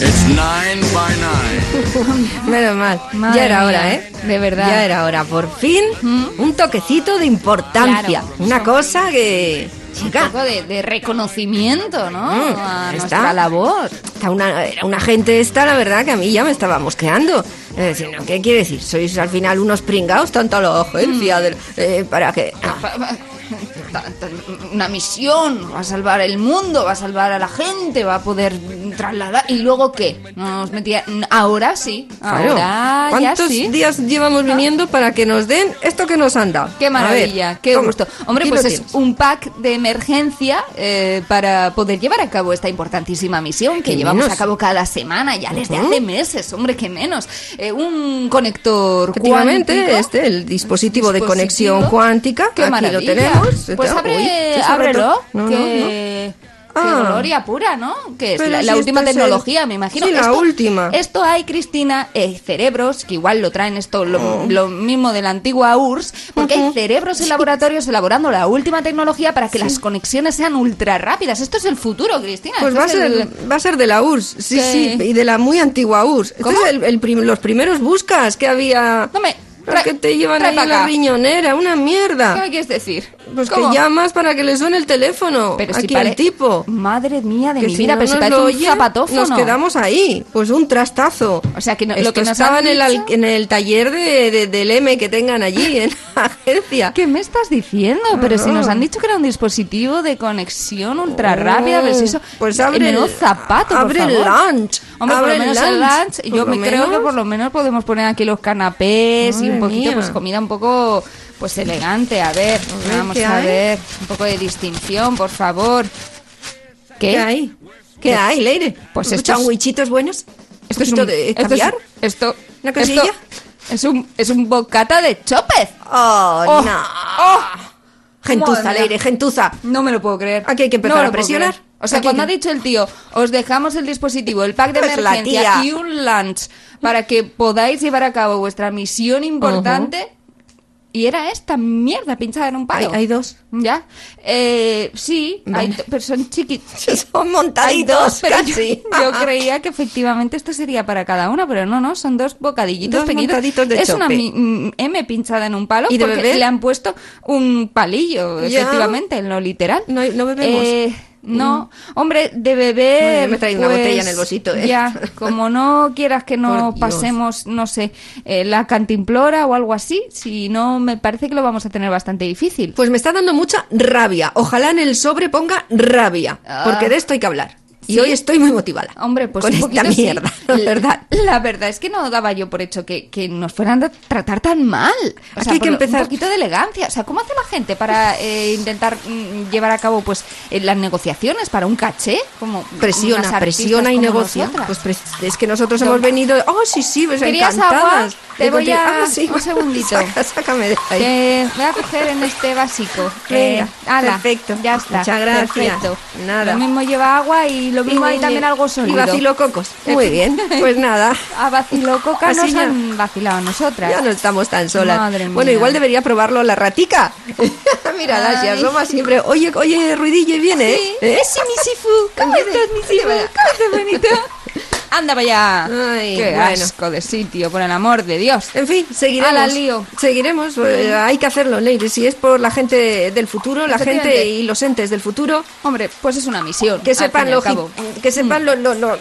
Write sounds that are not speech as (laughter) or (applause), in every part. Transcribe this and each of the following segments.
It's nine by nine. (laughs) Menos mal. Madre ya era mía, hora, ¿eh? de verdad. Ya era hora. Por fin, un toquecito de importancia. Claro. Una cosa que... Un Chica, poco de, de reconocimiento, ¿no? Mm, a está. nuestra labor. está una, era una gente esta, la verdad, que a mí ya me estaba mosqueando. Es decir, ¿no? ¿qué quiere decir? ¿Sois al final unos pringados tanto a la agencia del- eh, para que... ah, (laughs) Una misión, va a salvar el mundo, va a salvar a la gente, va a poder trasladar. ¿Y luego qué? Nos metía. Ahora sí, claro. ahora ya ¿Cuántos sí. días llevamos viniendo para que nos den esto que nos han dado? Qué maravilla, ver, qué toma, gusto. Hombre, pues es tienes. un pack de emergencia eh, para poder llevar a cabo esta importantísima misión que llevamos menos. a cabo cada semana, ya desde Ujú. hace meses, hombre, que menos. Eh, un conector Efectivamente, cuántico. este, el dispositivo, de conexión cuántica, Qué aquí maravilla. lo tenemos. Pues abre. No, no, que... qué Ah. gloria pura, ¿no? Que es la, si la esto última el- tecnología, me imagino. Sí, la Esto- última. Esto hay, Cristina, eh, cerebros, que igual lo traen esto, lo, Oh. lo mismo de la antigua URSS, porque hay cerebros en laboratorios elaborando la última tecnología para que las conexiones sean ultra rápidas. Esto es el futuro, Cristina. Pues va a, ser, el- va a ser de la URSS, sí, sí, y de la muy antigua URSS. Este ¿Cómo? es el, el prim- los primeros buscas que había... No me... los que te llevan ahí en la riñonera, una ¿Qué mierda. me quieres decir? Pues ¿Cómo? que llamas para que le suene el teléfono Pero si aquí pare- al tipo. Madre mía de Que mi si vida, no pero si parece un oye, zapatófono. Nos quedamos ahí, pues un trastazo. O sea, que no- lo que nos estaba en el, dicho- en el taller de, de- del M que tengan allí (laughs) en la agencia. ¿Qué me estás diciendo? Pero si Ah. nos han dicho que era un dispositivo de conexión ultra rápida, si eso... Pues el abre el zapato, abre por el favor. lunch. Hombre, por abre lo menos el lunch, Por yo me creo que por lo menos podemos poner aquí los canapés y un poquito, mía. pues comida un poco, pues elegante. A ver, vamos ¿qué a hay? ver, un poco de distinción, por favor. ¿Qué? ¿Qué hay? ¿Qué hay, Leire? Pues ¿Unos estos- sandwichitos buenos? Esto es ¿Un de esto es- caviar? Esto, ¿Una esto es un es un bocata de chopez. Oh, Oh, no. oh. Gentuza. Leire, gentuza. No me lo puedo creer. Aquí hay que empezar No a presionar. O sea, cuando ha dicho el tío, os dejamos el dispositivo, el pack de Pues emergencia y un lunch para que podáis llevar a cabo vuestra misión importante. Y era esta mierda pinchada en un palo. hay dos. ¿Ya? Eh, sí, hay Vale. pero son chiquitos. (laughs) Son montaditos, dos, pero yo, casi. yo creía que efectivamente esto sería para cada una, pero no, no, son dos bocadillitos Dos pequeñitos. montaditos de es una chope. mm, M pinchada en un palo ¿Y de porque le han puesto un palillo, Ya. efectivamente, en lo literal. No no bebemos. Eh, no, hombre, de. Bueno, yo me traído una pues, botella en el bolsito, ¿eh? Ya, (laughs) como no quieras que Por no Dios. pasemos, no sé, eh, la cantimplora o algo así, si no, me parece que lo vamos a tener bastante difícil. Pues me está dando mucha rabia. Ojalá en el sobre ponga rabia. Ah. Porque de esto hay que hablar. Y ¿Sí? hoy estoy muy motivada. Hombre, pues con un esta poquito sí. mierda, la La- verdad. La verdad es que no daba yo por hecho que, que nos fueran a tratar tan mal. O sea, hay que empezar- Un poquito de elegancia. O sea, ¿cómo hace la gente para eh, intentar mm, llevar a cabo pues eh, las negociaciones para un caché? Como Presiona, presiona y negocia. Pues pres- es que nosotros No. hemos venido. Oh, sí, sí, pues ¿Querías encantadas. agua? Te voy contigo. a- Ah, sí. un segundito. (laughs) Saca- sácame de ahí. Que voy a coger en este básico. Venga, Eh, ala, perfecto. Ya está. Muchas gracias. Perfecto. Nada. Lo mismo lleva agua y lo mismo hay Y- también algo sólido. Y vacilococos. Muy (laughs) bien. Pues nada. A vacilococa Así nos ya- han vacilado a nosotras. Ya no estamos tan solas. Madre Bueno, mía. igual debería probarlo la ratica. (laughs) Mírala, se Ay. asoma siempre. Oye, oye, Ruidillo, y viene, Sí, ¿eh? sí, mi Sifu. ¿Cómo estás, mi Sifu? ¿Cómo estás, bonito? ¡Anda para allá! Ay, ¡Qué bueno. asco de sitio, por el amor de Dios! En fin, seguiremos. Ala, lío. Seguiremos. eh, hay que hacerlo, Leire. Si es por la gente del futuro, la gente y los entes del futuro, Hombre, pues es una misión. que al sepan al lo, que sepan lo, lo- lo-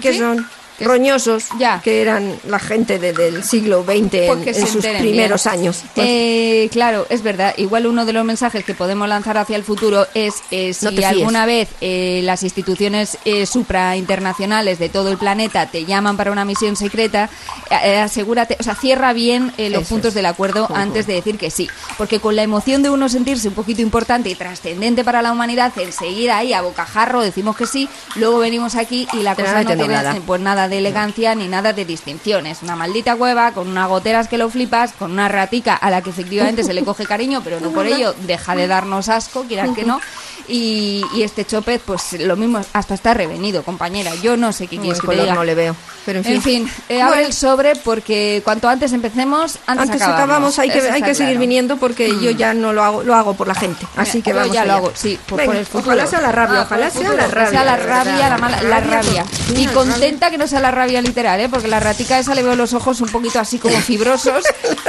que ¿Sí? son roñosos, Ya. que eran la gente de- del siglo XX en, se sus primeros bien. años. Eh, claro, es verdad. Igual uno de los mensajes que podemos lanzar hacia el futuro es eh, si No alguna vez eh, las instituciones eh, suprainternacionales de todo el planeta te llaman para una misión secreta, asegúrate, o sea, cierra bien eh, los Eso puntos es. del acuerdo antes de decir que sí. Porque con la emoción de uno sentirse un poquito importante y trascendente para la humanidad, enseguida ahí a bocajarro decimos que sí, luego venimos aquí y la Pero cosa no tiene nada. pues nada de elegancia ni nada de distinción. Es una maldita cueva con unas goteras que lo flipas, con una ratica a la que efectivamente se le coge cariño, pero no por ello deja de darnos asco, quieras que no. Y, y este chopez, pues lo mismo, hasta está revenido, compañera. Yo no sé qué quieres el que te color diga. no le veo. Pero en fin. En fin, eh, abre Bueno. el sobre porque cuanto antes empecemos, antes, Antes acabamos, hay que, hay que seguir viniendo porque yo ya no lo hago, lo hago por la gente. Así que Yo vamos ya lo allá. hago, sí, por, Venga, por el futuro. Ojalá sea la rabia, Ah, ojalá sea la rabia. sea la rabia, la, mala, la rabia. Y contenta que no sea la rabia literal, ¿eh? Porque la ratica esa le veo los ojos un poquito así como (laughs) fibrosos,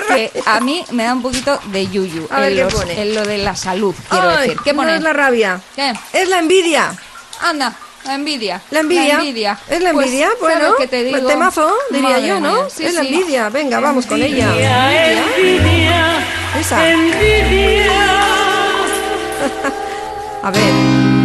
que a mí me da un poquito de yuyu. A ver en, qué los- pone. en lo de la salud, quiero Ay, decir. ¿Qué no pone? es la rabia. ¿Qué? Es la envidia. Anda, la envidia. La envidia. ¿Es la Pues, envidia? ¿sabes bueno, qué te digo? temazo, diría Madre yo, ¿no? sí, es la envidia. Venga, vamos con ella. Esa. (laughs) A ver,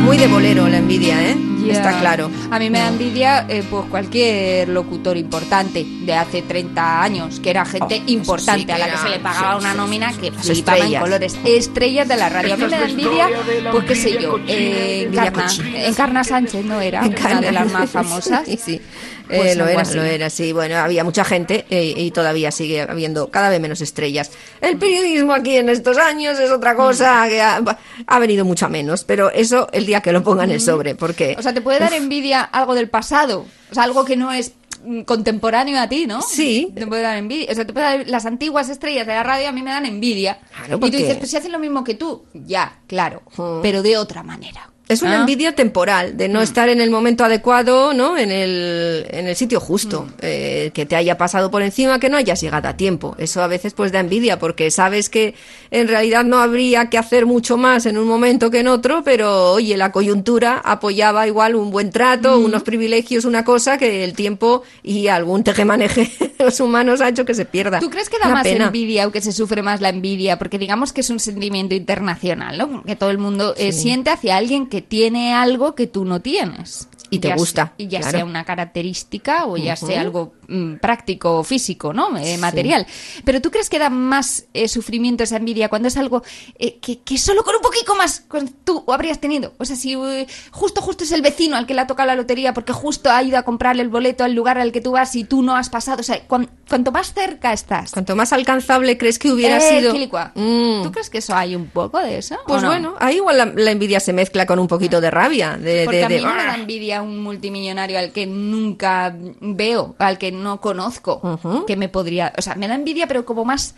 muy de bolero la envidia, ¿eh? Está claro. A mí me da envidia eh, pues cualquier locutor importante de hace 30 años, que era gente Oh, sí importante, a la que era- se le pagaba sí, una sí, nómina sí. que flipaba en colores. Estrellas de la radio. A mí me da envidia, pues qué sé yo, eh, Encarna. Encarna Sánchez no era una de las más famosas. (laughs) Sí, sí. Pues Eh, lo era, así. lo era, sí. Bueno, había mucha gente eh, y todavía sigue habiendo cada vez menos estrellas. El periodismo aquí en estos años es otra cosa que ha, ha venido mucho a menos, pero eso el día que lo pongan en el sobre, porque... O sea, te puede dar envidia algo del pasado, o sea, algo que no es mm, contemporáneo a ti, ¿no? Sí. Te puede dar envidia. O sea, te puede dar las antiguas estrellas de la radio a mí me dan envidia. Claro, y porque- tú dices, pues si hacen lo mismo que tú, ya, claro, Mm. pero de otra manera. Es una Ah. envidia temporal, de no estar en el momento adecuado, ¿no? En el, en el sitio justo, eh, que te haya pasado por encima, que no hayas llegado a tiempo. Eso a veces pues da envidia, porque sabes que en realidad no habría que hacer mucho más en un momento que en otro, pero oye, la coyuntura apoyaba igual un buen trato, unos privilegios, una cosa que el tiempo y algún tejemaneje (laughs) de los humanos ha hecho que se pierda. ¿Tú crees que da Una más pena. envidia o que se sufre más la envidia? Porque digamos que es un sentimiento internacional, ¿no? Que todo el mundo eh, siente hacia alguien que tiene algo que tú no tienes. Y te Ya gusta, se- ya claro. sea una característica o ya Ujú. sea algo mm, práctico o físico, ¿no? Eh, material. Pero ¿tú crees que da más eh, sufrimiento esa envidia cuando es algo eh, que, que solo con un poquito más con- tú habrías tenido? O sea, si eh, justo, justo es el vecino al que le ha tocado la lotería porque justo ha ido a comprarle el boleto al lugar al que tú vas y tú no has pasado. O sea, cuan- cuanto más cerca estás. Cuanto más alcanzable crees que hubiera Eh, sido. Mm. ¿Tú crees que eso hay un poco de eso? Pues no? bueno, ahí igual la, la envidia se mezcla con un poquito de rabia. De, Porque de- a mí de- no me da envidia un multimillonario al que nunca veo, al que no conozco, que me podría... O sea, me da envidia, pero como más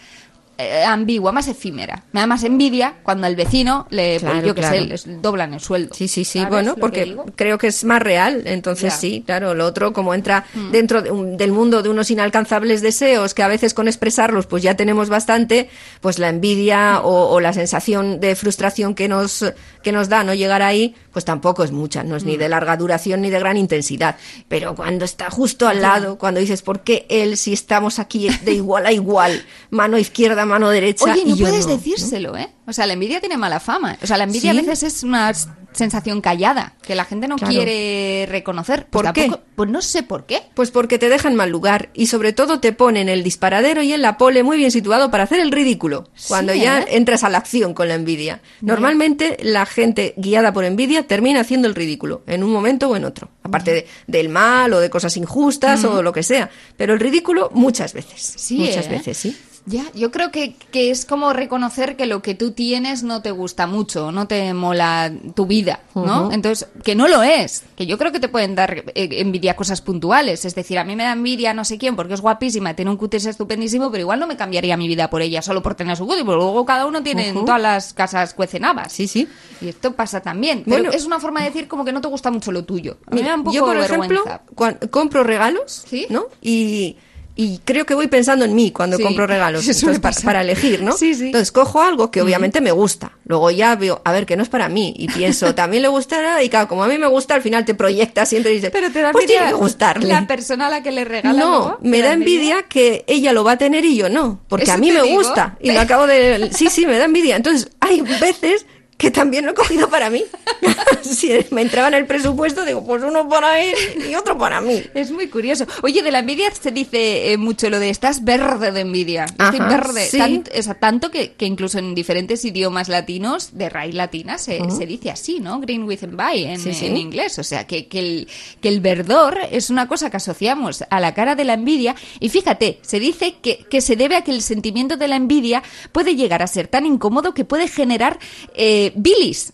eh, ambigua, más efímera. Me da más envidia cuando al vecino le, pues, Claro, que sé, claro. les doblan el sueldo. Sí, sí, sí, ¿Sabes bueno, que porque creo que es más real, entonces Ya. Mm. sí, claro, lo otro como entra dentro de un- del mundo de unos inalcanzables deseos que a veces con expresarlos pues ya tenemos bastante, pues la Mm. envidia o, o la sensación de frustración que nos, que nos da no llegar ahí, pues tampoco es mucha, no es Mm. ni de larga duración ni de gran intensidad, pero cuando está justo al lado, cuando dices, ¿por qué él si estamos aquí de igual a igual, mano izquierda, mano derecha? Oye, y no yo puedes no? decírselo, ¿eh? O sea, la envidia tiene mala fama. O sea, la envidia ¿Sí? a veces es una sensación callada, que la gente no Claro. quiere reconocer. Pues ¿Por qué? Pues no sé por qué. Pues porque te dejan mal lugar y sobre todo te ponen el disparadero y en la pole muy bien situado para hacer el ridículo cuando Sí, ya ¿eh? entras a la acción con la envidia. Normalmente la gente guiada por envidia termina haciendo el ridículo en un momento o en otro, aparte de- del mal o de cosas injustas o lo que sea, pero el ridículo muchas veces. Sí, muchas ¿eh? veces, sí. Ya, yo creo que, que es como reconocer que lo que tú tienes no te gusta mucho, no te mola tu vida, ¿no? Entonces, que no lo es, que yo creo que te pueden dar eh, envidia cosas puntuales, es decir, a mí me da envidia no sé quién porque es guapísima, tiene un cutis estupendísimo, pero igual no me cambiaría mi vida por ella solo por tener su cutis, porque luego cada uno tiene en todas las casas cuecenabas. Sí, sí. Y esto pasa también, pero Bueno. es una forma de decir como que no te gusta mucho lo tuyo. A mí me Mira, da un poco yo, por vergüenza. ejemplo, compro regalos, ¿Sí? ¿no? Y, y creo que voy pensando en mí cuando Sí, compro regalos. (laughs) Entonces, pa- pasar. para, elegir, ¿no? Sí, sí. Entonces cojo algo que obviamente me gusta. Luego ya veo, a ver, que no es para mí. Y pienso, (laughs) también le gustará. Y claro, como a mí me gusta, al final te proyectas siempre y dices, Pero te da pues envidia tiene que gustarle. la persona a la que le regala No, me ¿te da envidia que ella lo va a tener y yo no, porque Eso a mí me digo. gusta y lo acabo de sí, sí, me da envidia. Entonces, hay veces que también lo he cogido para mí. (laughs) si me entraba en el presupuesto, digo, pues uno para él y otro para mí. Es muy curioso. Oye, de la envidia se dice eh, mucho lo de estás verde de envidia. Estoy Ajá, verde. sí. Tant- o sea, tanto que, que incluso en diferentes idiomas latinos de raíz latina se, se dice así, ¿no? Green with envy en, Sí, sí. en inglés. O sea, que, que, el, que el verdor es una cosa que asociamos a la cara de la envidia. Y fíjate, se dice que, que se debe a que el sentimiento de la envidia puede llegar a ser tan incómodo que puede generar eh, bilis.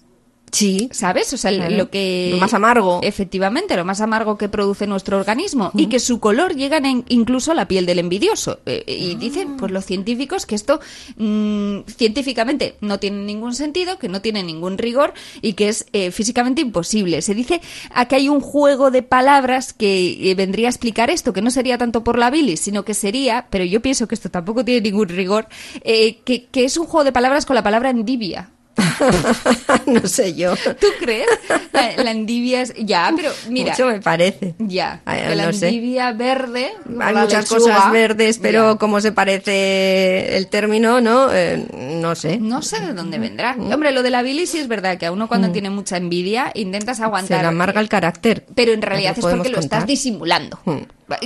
Sí. ¿Sabes? O sea, Claro. lo que... Lo más amargo. Efectivamente, lo más amargo que produce nuestro organismo. Y que su color llega en- incluso a la piel del envidioso. Eh, y dicen, pues los científicos, que esto mm, científicamente no tiene ningún sentido, que no tiene ningún rigor y que es eh, físicamente imposible. Se dice a que hay un juego de palabras que eh, vendría a explicar esto, que no sería tanto por la bilis, sino que sería, pero yo pienso que esto tampoco tiene ningún rigor, eh, que, que es un juego de palabras con la palabra endivia. (laughs) no sé yo. ¿Tú crees? La, la endivia es... Ya, pero mira... Mucho me parece. Ya, Ay, la no sé. endivia verde... Hay la muchas lechuga, cosas verdes, pero ya. como se parece el término, ¿no? Eh, no sé. No sé de dónde vendrá. Hombre, lo de la bilis sí es verdad que a uno cuando tiene mucha envidia intentas Se aguantar. le amarga el carácter. Pero en realidad es porque lo estás disimulando. Mm.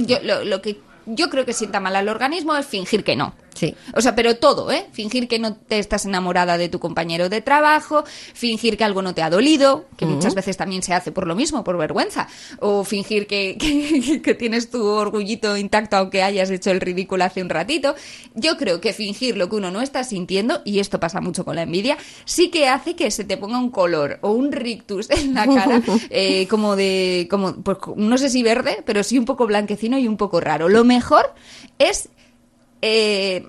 Yo, lo, lo que yo creo que sienta mal al organismo es fingir que no. Sí. O sea, pero todo, ¿eh? Fingir que no te estás enamorada de tu compañero de trabajo, fingir que algo no te ha dolido, que muchas veces también se hace por lo mismo, por vergüenza, o fingir que, (laughs) que, que tienes tu orgullito intacto aunque hayas hecho el ridículo hace un ratito. Yo creo que fingir lo que uno no está sintiendo, y esto pasa mucho con la envidia, sí que hace que se te ponga un color o un rictus en la cara, (laughs) eh, como de, como, pues no sé si verde, pero sí un poco blanquecino y un poco raro. Lo mejor es eh,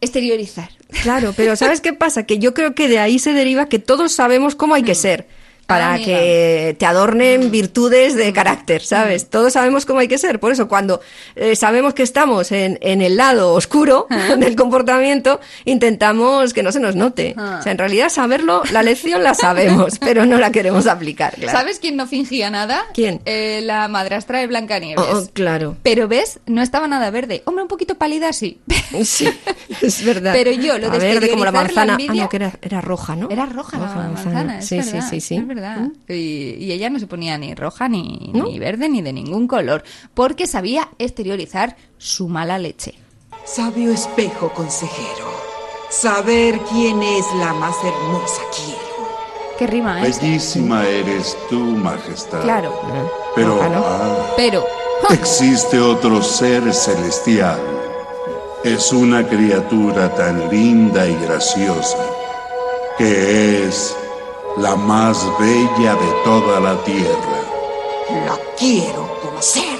exteriorizar. Claro, pero ¿sabes qué pasa? Que yo creo que de ahí se deriva que todos sabemos cómo hay que ser. Para Ah, que te adornen virtudes de carácter, ¿sabes? Todos sabemos cómo hay que ser. Por eso, cuando eh, sabemos que estamos en, en el lado oscuro (laughs) del comportamiento, intentamos que no se nos note. Ah. O sea, en realidad, saberlo, la lección la sabemos, (laughs) pero no la queremos aplicar. Claro. ¿Sabes quién no fingía nada? ¿Quién? Eh, la madrastra de Blancanieves. Oh, oh, claro. Pero ves, no estaba nada verde. Hombre, un poquito pálida sí. (laughs) Sí, es verdad. Pero yo, lo de A verde como la la manzana. Ah, envidia- no, que era, era roja, ¿no? Era roja la manzana, es sí, verdad, sí, sí, sí. Verdad. Y, y ella no se ponía ni roja, ni, ¿No? ni verde, ni de ningún color, porque sabía exteriorizar su mala leche. Sabio espejo consejero, saber quién es la más hermosa quiero. ¿Qué rima es? Bellísima eres tú, majestad. Claro, Pero ah, pero... existe otro ser celestial. Es una criatura tan linda y graciosa que es la más bella de toda la tierra. La quiero conocer.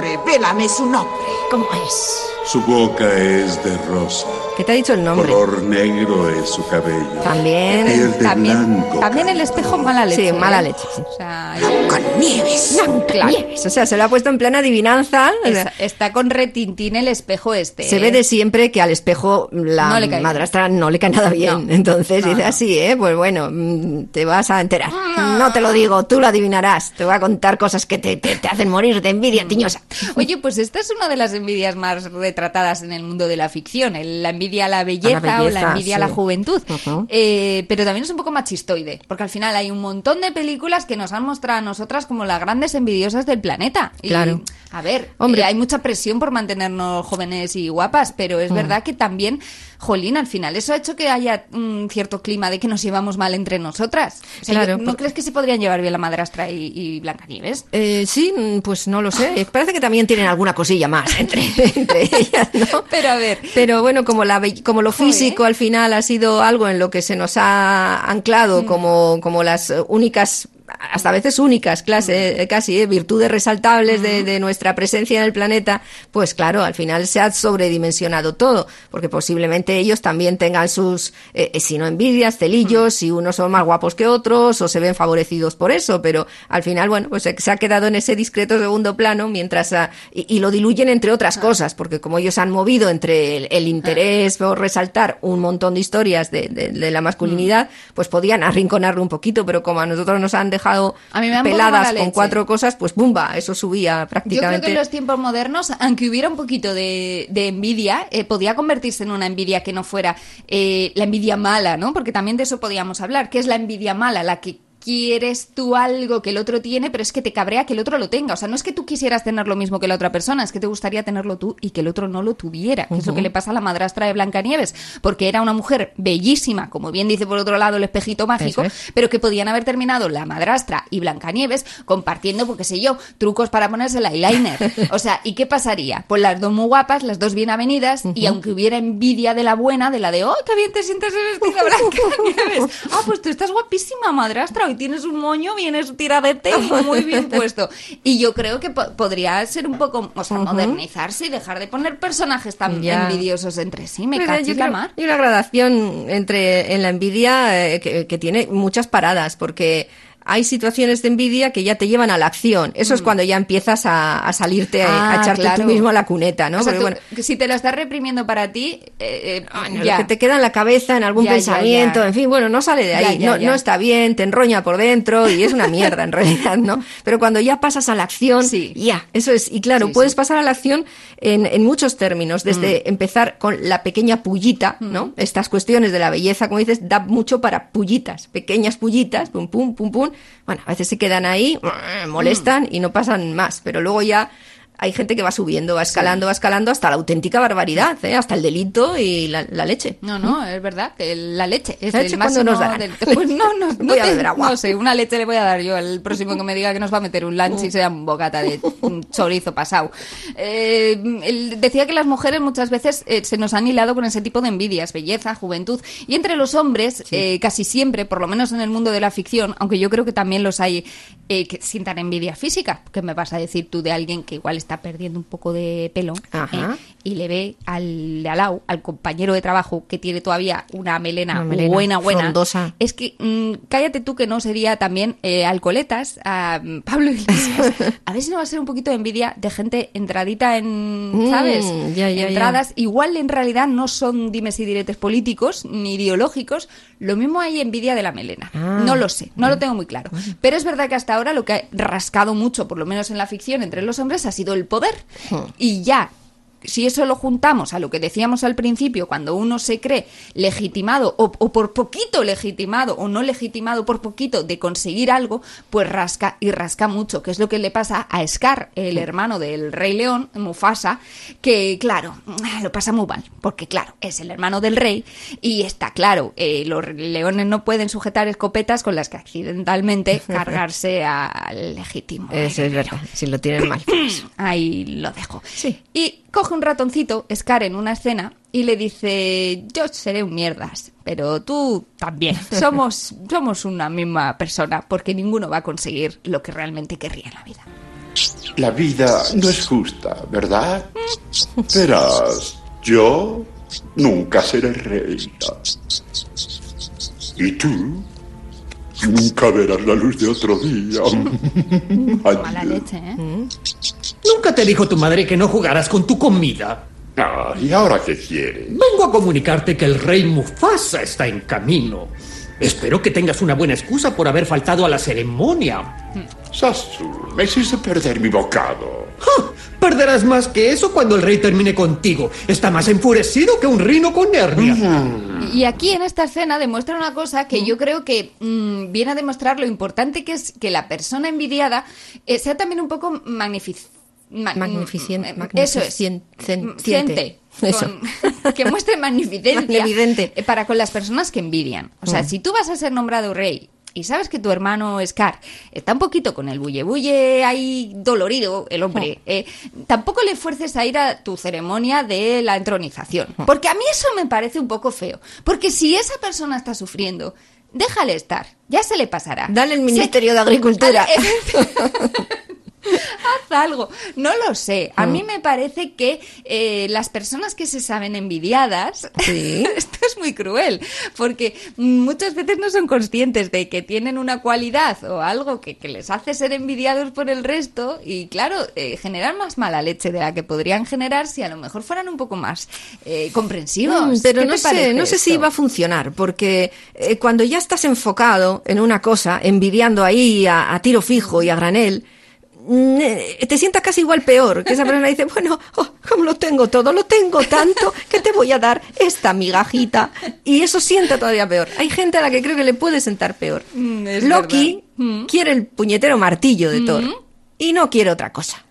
Revélame su nombre. ¿Cómo es? Su boca es de rosa, ¿Qué te ha dicho el nombre? color negro es su cabello. También. Piel de También, blanco. también el espejo mala leche. Sí, mala ¿eh? leche, sí. O sea, Con nieves. claro. O sea, se lo ha puesto en plena adivinanza. Está, está con retintín el espejo este. Se ¿eh? ve de siempre que al espejo la No le madrastra no le cae nada bien. No. Entonces No, dice no. así, ¿eh? Pues bueno, mm, te vas a enterar. No te lo digo, tú lo adivinarás. Te voy a contar cosas que te, te- te hacen morir de envidia, tiñosa. Oye, pues esta es una de las envidias más retratadas en el mundo de la ficción, el- la envidia a la belleza, o la belleza, envidia a la juventud. Eh, pero también es un poco machistoide, porque al final hay un montón de películas que nos han mostrado a nosotras como las grandes envidiosas del planeta. Y, Claro. A ver, Hombre. eh, hay mucha presión por mantenernos jóvenes y guapas, pero Mm. es verdad que también jolín, al final eso ha hecho que haya un cierto clima de que nos llevamos mal entre nosotras. O sea, Claro, ¿No por- crees que se podrían llevar bien la madrastra y, y Blancanieves? Eh, sí, mm, pues no lo sé. (laughs) Parece que también tienen alguna cosilla más entre, (laughs) entre ellas, ¿no? Pero a ver, Pero bueno, como, la, como lo físico al final ha sido algo en lo que se nos ha Mm. anclado como, como las únicas, hasta a veces únicas, clase, eh, casi, eh, virtudes resaltables de, de nuestra presencia en el planeta, pues claro, al final se ha sobredimensionado todo, porque posiblemente ellos también tengan sus, eh, eh, si no envidias, celillos, si unos son más guapos que otros o se ven favorecidos por eso, pero al final, bueno, pues se ha quedado en ese discreto segundo plano mientras, ah, y, y lo diluyen entre otras cosas, porque como ellos han movido entre el, el interés por resaltar un montón de historias de, de- de la masculinidad, pues podían arrinconarlo un poquito, pero como a nosotros nos han dejado A mí me peladas con cuatro cosas, pues bumba, eso subía Yo creo prácticamente. que en los tiempos modernos, aunque hubiera un poquito de, de envidia, eh, podía convertirse en una envidia que no fuera eh, la envidia mala, ¿no? Porque también de eso podíamos hablar. ¿Qué es la envidia mala? La que quieres tú algo que el otro tiene, pero es que te cabrea que el otro lo tenga. O sea, no es que tú quisieras tener lo mismo que la otra persona, es que te gustaría tenerlo tú y que el otro no lo tuviera. Que es lo que le pasa a la madrastra de Blancanieves, porque era una mujer bellísima, como bien dice por otro lado el espejito mágico, es. pero que podían haber terminado la madrastra y Blancanieves compartiendo, porque sé yo, trucos para ponerse el eyeliner. O sea, ¿y qué pasaría? Pues las dos muy guapas, las dos bien avenidas, y aunque hubiera envidia de la buena, de la de, ¡oh, qué bien te sientes vestida (laughs) Blancanieves! Ah, pues tú estás guapísima, madrastra, tienes un moño, vienes tiradete y muy bien (laughs) puesto. Y yo creo que po- podría ser un poco, o sea, modernizarse y dejar de poner personajes tan Ya. envidiosos entre sí. Me yo creo- mar. Y una gradación entre en la envidia eh, que, que tiene muchas paradas, porque hay situaciones de envidia que ya te llevan a la acción. Eso es cuando ya empiezas a, a salirte, a- Mm. Ah, a echarte claro. tú mismo a la cuneta, ¿no? O sea, Porque, tú- bueno, si te lo estás reprimiendo para ti, eh, eh, Bueno, ya. lo que te queda en la cabeza, en algún Ya, pensamiento, ya. en fin, bueno, no sale de ahí, no, no está bien, te enroña por dentro y es una mierda en (laughs) realidad, ¿no? Pero cuando ya pasas a la acción, Sí. ya, eso es, y claro, Sí, puedes sí. pasar a la acción en, en muchos términos, desde Mm. empezar con la pequeña pullita, ¿no? Estas cuestiones de la belleza, como dices, da mucho para pullitas, pequeñas pullitas, pum, pum, pum, pum, bueno, a veces se quedan ahí, molestan y no pasan más, pero luego ya hay gente que va subiendo, va escalando, va escalando hasta la auténtica barbaridad, ¿eh? hasta el delito y la, la leche. No, no, es verdad, que la leche es ¿La el leche máximo nos darán? del- Pues (laughs) no, no, (laughs) no Voy a beber agua. No sé, una leche le voy a dar yo al próximo que me diga que nos va a meter un lunch y sea un bocata de chorizo pasado. Eh, él decía que las mujeres muchas veces eh, se nos han hilado con ese tipo de envidias, belleza, juventud. Y entre los hombres, eh, casi siempre, por lo menos en el mundo de la ficción, aunque yo creo que también los hay eh, que sientan envidia física, ¿qué me vas a decir tú de alguien que igual está perdiendo un poco de pelo Ajá. eh, y le ve al al lado, al compañero de trabajo que tiene todavía una melena, Una melena buena, buena. frondosa. Es que mm, cállate tú que no sería también eh, Alcoletas, a mm, Pablo Iglesias. (laughs) A ver si no va a ser un poquito de envidia de gente entradita en, Mm, ¿sabes? ya, ya, ya. Entradas. Igual en realidad no son dimes y diretes políticos ni ideológicos. Lo mismo hay envidia de la melena. Ah. No lo sé, no lo tengo muy claro. Pero es verdad que hasta ahora lo que ha rascado mucho, por lo menos en la ficción, entre los hombres ha sido el poder. Y ya si eso lo juntamos a lo que decíamos al principio, cuando uno se cree legitimado o, o por poquito legitimado o no legitimado por poquito de conseguir algo, pues rasca y rasca mucho, que es lo que le pasa a Scar, el hermano del Rey León, Mufasa, que claro, lo pasa muy mal, porque claro, es el hermano del rey y está claro, eh, los leones no pueden sujetar escopetas con las que accidentalmente (laughs) cargarse al legítimo. Eso es verdad, si lo tienen mal. Ahí lo dejo. Sí. Y coge un ratoncito, Scar, en una escena, y le dice, yo seré un mierdas, pero tú también. (laughs) Somos, somos una misma persona, porque ninguno va a conseguir lo que realmente querría en la vida. La vida no es justa, ¿verdad? Verás, yo nunca seré reina. ¿Y tú? Nunca verás la luz de otro día. (laughs) Mala leche, ¿eh? Nunca te dijo tu madre que no jugaras con tu comida. Ah, ¿Y ahora qué quieres? Vengo a comunicarte que el rey Mufasa está en camino. Espero que tengas una buena excusa por haber faltado a la ceremonia. Sasu, me hiciste perder mi bocado. ¡Ja! Perderás más que eso cuando el rey termine contigo. Está más enfurecido que un rino con hernia. Y aquí en esta escena demuestra una cosa que yo creo que mm, viene a demostrar lo importante que es que la persona envidiada eh, sea también un poco magnific- ma- Magnificien- mm, eso es. Ciente. (laughs) Eso. Con- (laughs) que muestre magnificencia Magnificente. para con las personas que envidian. O sea, Mm. si tú vas a ser nombrado rey y sabes que tu hermano Scar está un poquito con el bulle bulle ahí dolorido, el hombre, Mm. eh, tampoco le fuerces a ir a tu ceremonia de la entronización. Mm. Porque a mí eso me parece un poco feo. Porque si esa persona está sufriendo, déjale estar, ya se le pasará. Dale el Se- Ministerio de (laughs) Agricultura. (laughs) (laughs) (laughs) Haz algo. No lo sé. A Mm. mí me parece que eh, las personas que se saben envidiadas, Sí. (laughs) esto es muy cruel, porque muchas veces no son conscientes de que tienen una cualidad o algo que, que les hace ser envidiados por el resto y claro, eh, generar más mala leche de la que podrían generar si a lo mejor fueran un poco más eh, comprensivos. Mm, pero ¿Qué no sé, no sé si va a funcionar, porque eh, cuando ya estás enfocado en una cosa, envidiando ahí a, a tiro fijo y a granel, mm, te sientas casi igual peor, que esa persona dice, bueno, oh, como lo tengo todo, lo tengo tanto, que te voy a dar esta migajita. Y eso sienta todavía peor. Hay gente a la que creo que le puede sentar peor. Mm, es Loki verdad. Mm. quiere el puñetero martillo de Thor y no quiere otra cosa.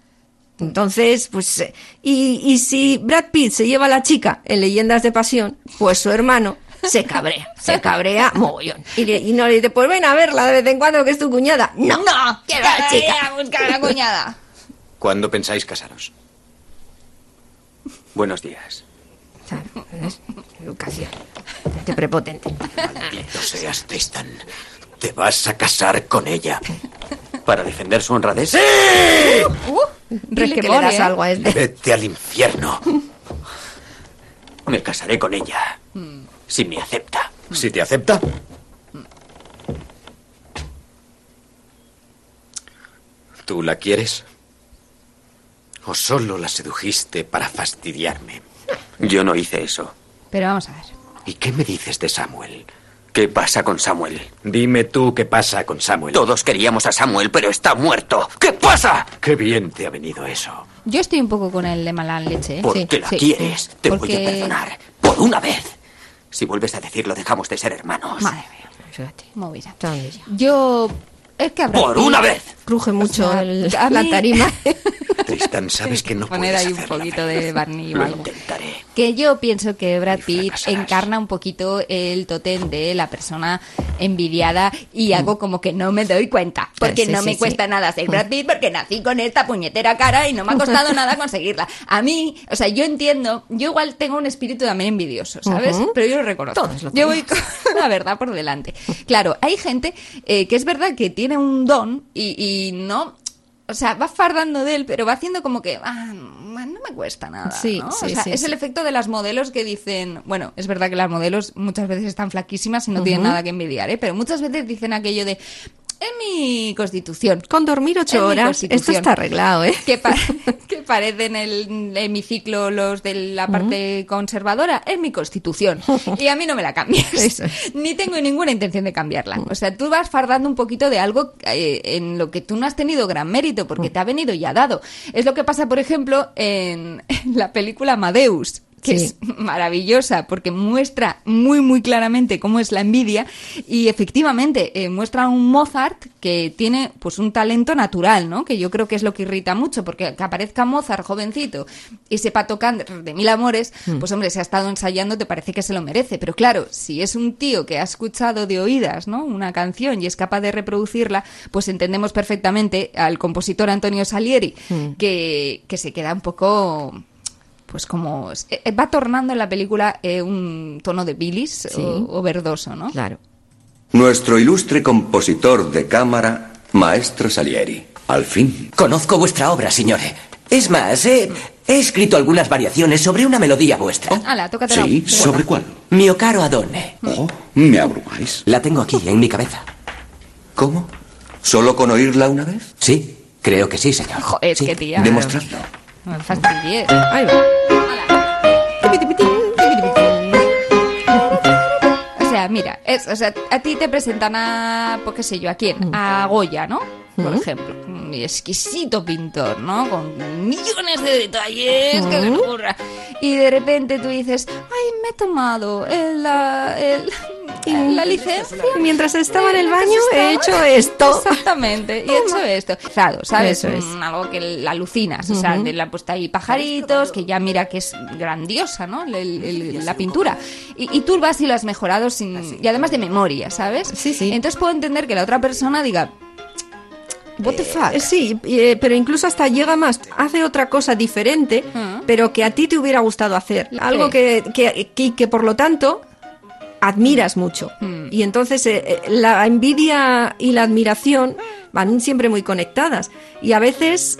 Entonces, pues, eh, y, y si Brad Pitt se lleva a la chica en Leyendas de Pasión, pues su hermano se cabrea, se cabrea mogollón. Y, le- y no le dice, pues ven a verla de vez en cuando que es tu cuñada. No, No, quiero a la que chica. a buscar a la cuñada. ¿Cuándo pensáis casaros? Buenos días. Claro, ¿ves? Educación. Te prepotente. Maldito seas, Tristan. Te vas a casar con ella. ¿Para defender su honradez? ¡Sí! Dile que le Resquemor, das ¿eh? algo a este. Vete al infierno. Me casaré con ella. Si me acepta. Si te acepta. ¿Tú la quieres? ¿O solo la sedujiste para fastidiarme? Yo no hice eso. Pero vamos a ver. ¿Y qué me dices de Samuel? ¿Qué pasa con Samuel? Dime tú qué pasa con Samuel. Todos queríamos a Samuel, pero está muerto. ¿Qué pasa? Qué bien te ha venido eso. Yo estoy un poco con el de mala leche. ¿eh? Porque Sí, la sí. quieres. Te Porque- voy a perdonar. Por una vez. Si vuelves a decirlo, dejamos de ser hermanos. Madre mía, Fíjate. movida. Ya. Yo. Es que habrá. Por una vez. Cruje mucho O sea, el- a la tarima. (laughs) Tristan, sabes que no Poner puedes ahí un poquito de Barney Lo algo. intentaré. Que yo pienso que Brad Pitt encarna un poquito el tótem de la persona envidiada y hago como que no me doy cuenta. Porque. Sí, no sí, me sí. cuesta nada ser Brad Pitt porque nací con esta puñetera cara y no me ha costado (laughs) nada conseguirla. A mí, o sea, yo entiendo, yo igual tengo un espíritu también envidioso, ¿sabes? Ujú. Pero yo lo reconozco. Todos lo yo voy con (laughs) la verdad por delante. Claro, hay gente eh, que es verdad que tiene un don y, y no... O sea, va fardando de él, pero va haciendo como que, ah, no me cuesta nada. Sí, ¿no? sí, o sea, sí, es el efecto de las modelos que dicen, bueno, es verdad que las modelos muchas veces están flaquísimas y no tienen nada que envidiar, ¿eh? pero muchas veces dicen aquello de, es mi constitución. Con dormir ocho horas, esto está arreglado, ¿eh? Que, pa- (laughs) que parecen el hemiciclo los de la parte conservadora, es mi constitución. Y a mí no me la cambias. (laughs) Eso. Ni tengo ninguna intención de cambiarla. O sea, tú vas fardando un poquito de algo eh, en lo que tú no has tenido gran mérito, porque te ha venido ya dado. Es lo que pasa, por ejemplo, en, (laughs) en la película Amadeus que Sí. es (laughs) maravillosa porque muestra muy muy claramente cómo es la envidia y efectivamente eh, muestra un Mozart que tiene pues un talento natural, ¿no? Que yo creo que es lo que irrita mucho porque que aparezca Mozart jovencito y sepa tocar de mil amores, pues hombre, se ha estado ensayando, te parece que se lo merece, pero claro, si es un tío que ha escuchado de oídas, ¿no? Una canción y es capaz de reproducirla, pues entendemos perfectamente al compositor Antonio Salieri que, que se queda un poco pues como eh, va tornando en la película eh, un tono de bilis Sí. o, o verdoso, ¿no? Claro. Nuestro ilustre compositor de cámara, Maestro Salieri. Al fin. Conozco vuestra obra, signore. Es más, he, he escrito algunas variaciones sobre una melodía vuestra. Hala, tócatela. Sí, ¿sobre cuál? Mio caro Adonne. Oh, me abrumáis. La tengo aquí, en mi cabeza. ¿Cómo? ¿Solo con oírla una vez? Sí, creo que sí, señor. Joder, Sí. qué tía. Demostradlo. No me fastidies. Ahí va. O sea, mira, es, o sea, a ti te presentan a, pues qué sé yo, ¿a quién? A Goya, ¿no? Por ejemplo, un exquisito pintor, ¿no? Con millones de detalles que se me ocurra. Y de repente tú dices, ay, me he tomado el, la licencia. Mientras estaba en el baño he hecho esto. Exactamente, y he hecho esto. Claro, ¿sabes? Eso es. Mm, Algo que la alucinas. O sea, de la han puesto ahí pajaritos, que ya mira que es grandiosa, ¿no? El- el- la pintura. Y, y tú vas y lo has mejorado sin. Y además de memoria, ¿sabes? Sí, sí. Entonces puedo entender que la otra persona diga. What the fuck? Eh, Sí, eh, pero incluso hasta llega más, hace otra cosa diferente, Ah. pero que a ti te hubiera gustado hacer. Algo que, que, que, que por lo tanto admiras mucho. Hmm. Y entonces eh, eh, la envidia y la admiración van siempre muy conectadas. Y a veces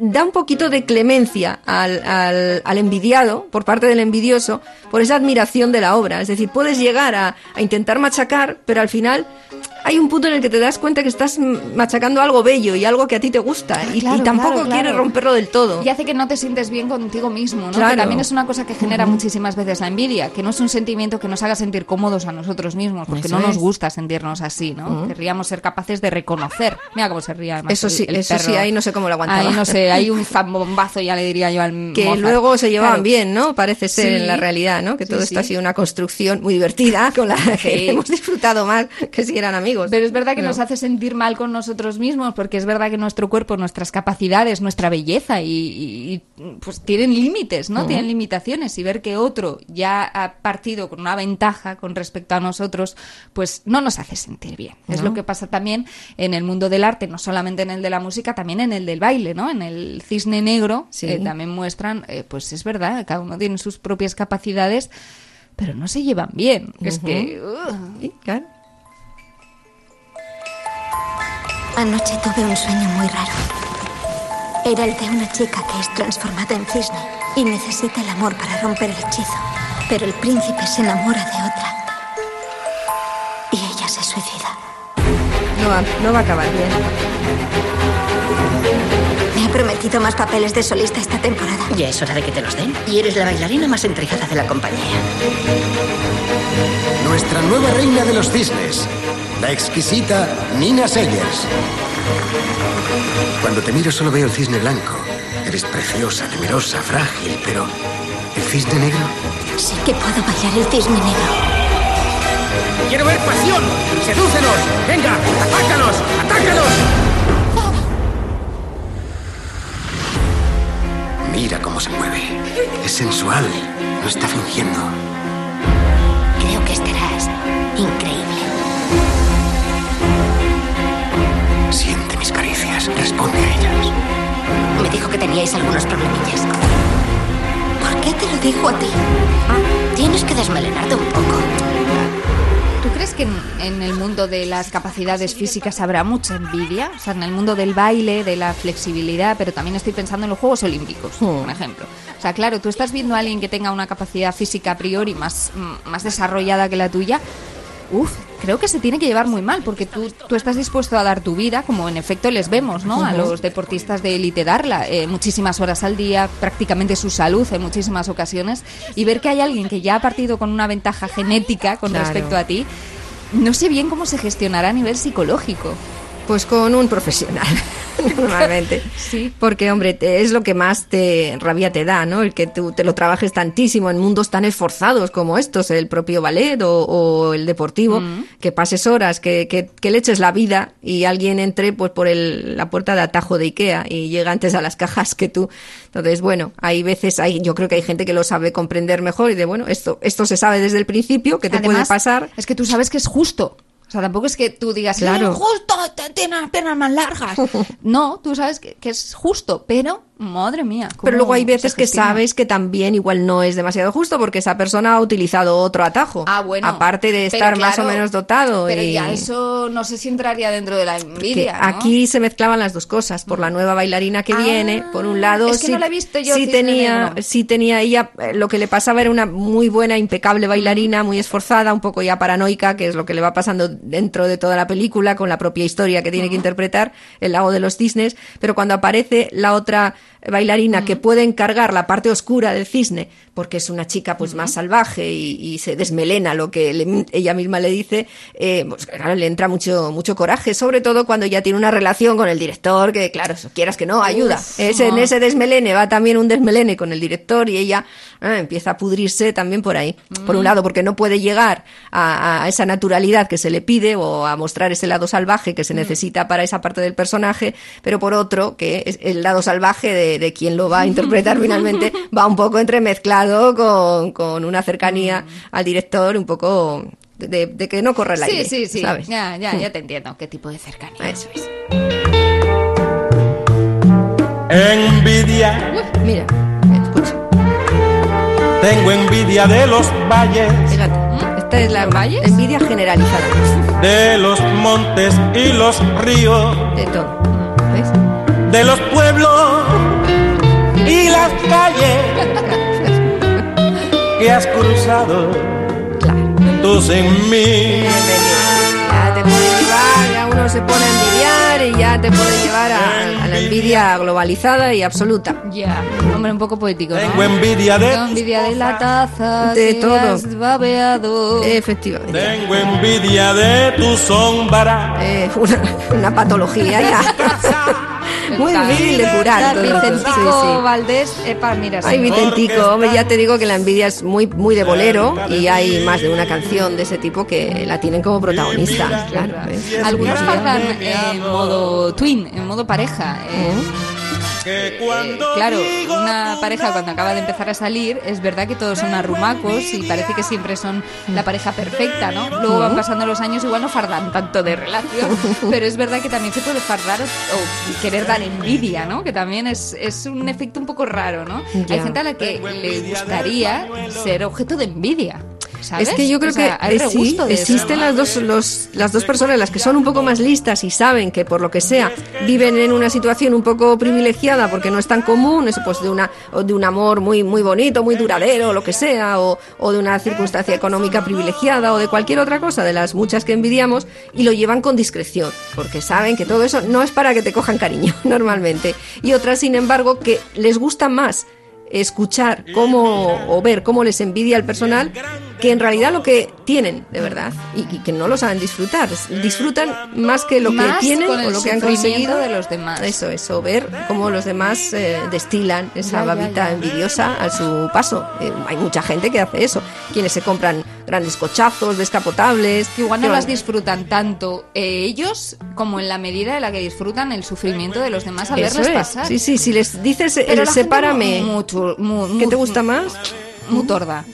da un poquito de clemencia al, al- al envidiado, por parte del envidioso, por esa admiración de la obra. Es decir, puedes llegar a, a intentar machacar, pero al final hay un punto en el que te das cuenta que estás machacando algo bello y algo que a ti te gusta. y, y Claro, tampoco claro, quieres romperlo del todo. Y hace que no te sientes bien contigo mismo, ¿no? Que también es una cosa que genera muchísimas veces la envidia, que no es un sentimiento que nos haga sentir cómodos a nosotros mismos, porque Eso no nos gusta sentirnos así, ¿no? Querríamos ser capaces de reconocer. Mira cómo se ría. además Eso sí, el eso sí, ahí no sé cómo lo aguantaba. Ahí no sé, hay un (laughs) zambombazo, ya le diría yo al que Mozart. luego se llevaban bien, ¿no? Parece ser Sí. en la realidad, ¿no? Que todo sí. esto ha sido una construcción muy divertida con la (laughs) que hemos disfrutado más que si eran amigos. Pero es verdad que No. nos hace sentir mal con nosotros mismos, porque es verdad que nuestro cuerpo, nuestras capacidades, nuestra belleza y, pues tienen límites, ¿no? Tienen limitaciones y ver que otro ya ha partido con una ventaja con respecto a nosotros, pues no nos hace sentir bien. Es lo que pasa también en el mundo del arte, no solamente en el de la música, también en el del baile, ¿no? En el Cisne Negro Sí. eh, también muestran, eh, pues es verdad, cada uno tiene sus propias capacidades, pero no se llevan bien. Es Ujú. que... uh, claro. Anoche tuve un sueño muy raro. Era el de una chica que es transformada en cisne y necesita el amor para romper el hechizo. Pero el príncipe se enamora de otra. Y ella se suicida. No no va a acabar bien. Prometido más papeles de solista esta temporada. Ya es hora de que te los den. Y eres la bailarina más entregada de la compañía. Nuestra nueva reina de los cisnes, la exquisita Nina Sayers. Cuando te miro solo veo el cisne blanco. Eres preciosa, temerosa, frágil, pero ¿el cisne negro? Sé que puedo bailar el cisne negro. ¡Quiero ver pasión! ¡Sedúcenos! ¡Venga! ¡Atácalos! ¡Atácalos! Mira cómo se mueve. Es sensual, no está fingiendo. Creo que estarás increíble. Siente mis caricias, responde a ellas. Me dijo que teníais algunos problemillas. ¿Por qué te lo dijo a ti? Tienes que desmelenarte un poco. ¿Tú crees que en, en el mundo de las capacidades físicas habrá mucha envidia? O sea, en el mundo del baile, de la flexibilidad, pero también estoy pensando en los Juegos Olímpicos, por ejemplo. O sea, claro, tú estás viendo a alguien que tenga una capacidad física a priori más, mm, más desarrollada que la tuya. Uf, creo que se tiene que llevar muy mal, porque tú, tú estás dispuesto a dar tu vida, como en efecto les vemos, ¿no? A los deportistas de élite darla, eh, muchísimas horas al día, prácticamente su salud en muchísimas ocasiones, y ver que hay alguien que ya ha partido con una ventaja genética con Claro. respecto a ti, no sé bien cómo se gestionará a nivel psicológico. Pues con un profesional, normalmente. (laughs) Sí. Porque, hombre, te- es lo que más te rabia te da, ¿no? El que tú te lo trabajes tantísimo en mundos tan esforzados como estos, el propio ballet o, o el deportivo, Mm. que pases horas, que, que, que le eches la vida y alguien entre pues por el, la puerta de atajo de Ikea y llega antes a las cajas que tú. Entonces, bueno, hay veces, hay, yo creo que hay gente que lo sabe comprender mejor y de, bueno, esto, esto se sabe desde el principio, que te puede pasar. Es que tú sabes que es justo. O sea, tampoco es que tú digas, Claro. "Es justo, tiene las piernas más largas. (laughs) no, tú sabes que, que es justo, pero, madre mía. ¿cómo Pero luego hay veces que sabes que también igual no es demasiado justo porque esa persona ha utilizado otro atajo. Ah, bueno. Aparte de estar más o menos dotado. Pero y- ya eso no sé si entraría dentro de la envidia. ¿no? aquí se mezclaban las dos cosas. Por la nueva bailarina que viene, por un lado, Ah, es que sí, no la he visto yo, sí tenía, sí tenía ella, eh, lo que le pasaba era una muy buena, impecable bailarina, muy esforzada, un poco ya paranoica, que es lo que le va pasando dentro de toda la película, con la propia historia que tiene que interpretar, El lago de los cisnes, pero cuando aparece la otra bailarina que puede encargar la parte oscura del cisne, porque es una chica pues más salvaje y, y se desmelena lo que le- ella misma le dice, eh, pues claro, le entra mucho, mucho coraje, sobre todo cuando ya tiene una relación con el director, que claro, quieras que no, ayuda. Uf, Ese, en no. ese desmelene va también un desmelene con el director y ella ah, empieza a pudrirse también por ahí. Por un lado, porque no puede llegar a, a esa naturalidad que se le pide o a mostrar ese lado salvaje que se necesita para esa parte del personaje, pero por otro, que es el lado salvaje de, de quien lo va a interpretar (laughs) finalmente va un poco entremezclado con, con una cercanía al director, un poco de, de que no corre el Sí, aire. sí, sí. ¿sabes? Ya, ya, Mm. ya te (laughs) entiendo. ¿Qué tipo de cercanía? Eso es. Envidia, Uy, mira, escucha. tengo envidia de los valles, Fíjate, esta es la envidia generalizada de los montes y los ríos, de todo. De los pueblos y las calles que has cruzado tú sin mí. Ya te puede llevar, ya uno se pone a envidiar y ya te puede llevar a, a la envidia globalizada y absoluta. Ya, hombre, un poco poético, ¿no? Tengo envidia de Tengo envidia de la taza De que todo. has babeado. Efectivamente. Tengo envidia de tu sombra. Eh, una, (laughs) una patología ya. Muy difícil de curar. Vicentico Sí, sí. Valdés, epa, mira. Ay. Vicentico, hombre, ya te digo que la envidia es muy, muy de bolero y hay más de una canción de ese tipo que la tienen como protagonista. Claro, ¿ves? Algunos fardan en modo twin, en modo pareja. eh, eh, claro, una pareja cuando acaba de empezar a salir, es verdad que todos son arrumacos y parece que siempre son la pareja perfecta, ¿no? Luego van pasando los años, igual no fardan tanto de relación, (laughs) pero es verdad que también se puede fardar o, o querer dar envidia, ¿no? Que también es, es un efecto un poco raro, ¿no? Hay gente a la que le gustaría ser objeto de envidia. ¿Sabes? Es que yo creo O sea, que eh, sí, existen las dos los, las dos personas las que son un poco más listas y saben que por lo que sea viven en una situación un poco privilegiada porque no es tan común, eso pues de una o de un amor muy muy bonito, muy duradero, lo que sea, o, o de una circunstancia económica privilegiada o de cualquier otra cosa de las muchas que envidiamos y lo llevan con discreción, porque saben que todo eso no es para que te cojan cariño (laughs) normalmente. Y otras, sin embargo, que les gusta más escuchar cómo o ver cómo les envidia el personal que en realidad lo que tienen de verdad y, y que no lo saben disfrutar disfrutan más que lo Más que tienen o lo que han conseguido de los demás. eso eso ver cómo los demás eh, destilan esa Ya, babita ya. envidiosa a su paso Eh, hay mucha gente que hace eso quienes se compran grandes cochazos descapotables Que igual no las disfrutan tanto eh, ellos como en la medida en la que disfrutan el sufrimiento de los demás al verles es. pasar. sí sí si les dices el gente sepárame mu- mucho, mu- ¿qué mu- te gusta más? Muy torda.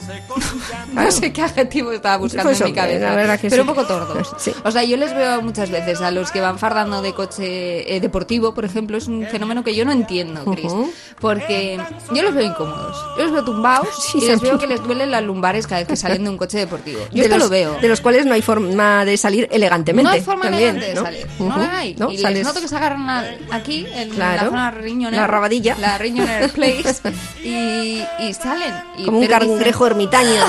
No sé qué adjetivo estaba buscando Pues en mi cabeza. la verdad que pero sí. un poco tordos. (laughs) Sí. O sea, yo les veo muchas veces a los que van fardando de coche eh, deportivo, por ejemplo, es un fenómeno que yo no entiendo, Chris. Ujú. Porque yo los veo incómodos. Yo los veo tumbados Sí, y les veo que les duelen las lumbares cada vez que salen de un coche deportivo. Yo de esto los, lo veo. De los cuales no hay forma de salir elegantemente. No hay forma también, elegante de ¿no? salir. Ujú. No la hay. ¿No? Y Sales- les noto que se agarran al- aquí, en Claro. la zona riñonera. La rabadilla. La riñonera (laughs) place. y, y salen. Y, Como un pero cangrejo ermitaño.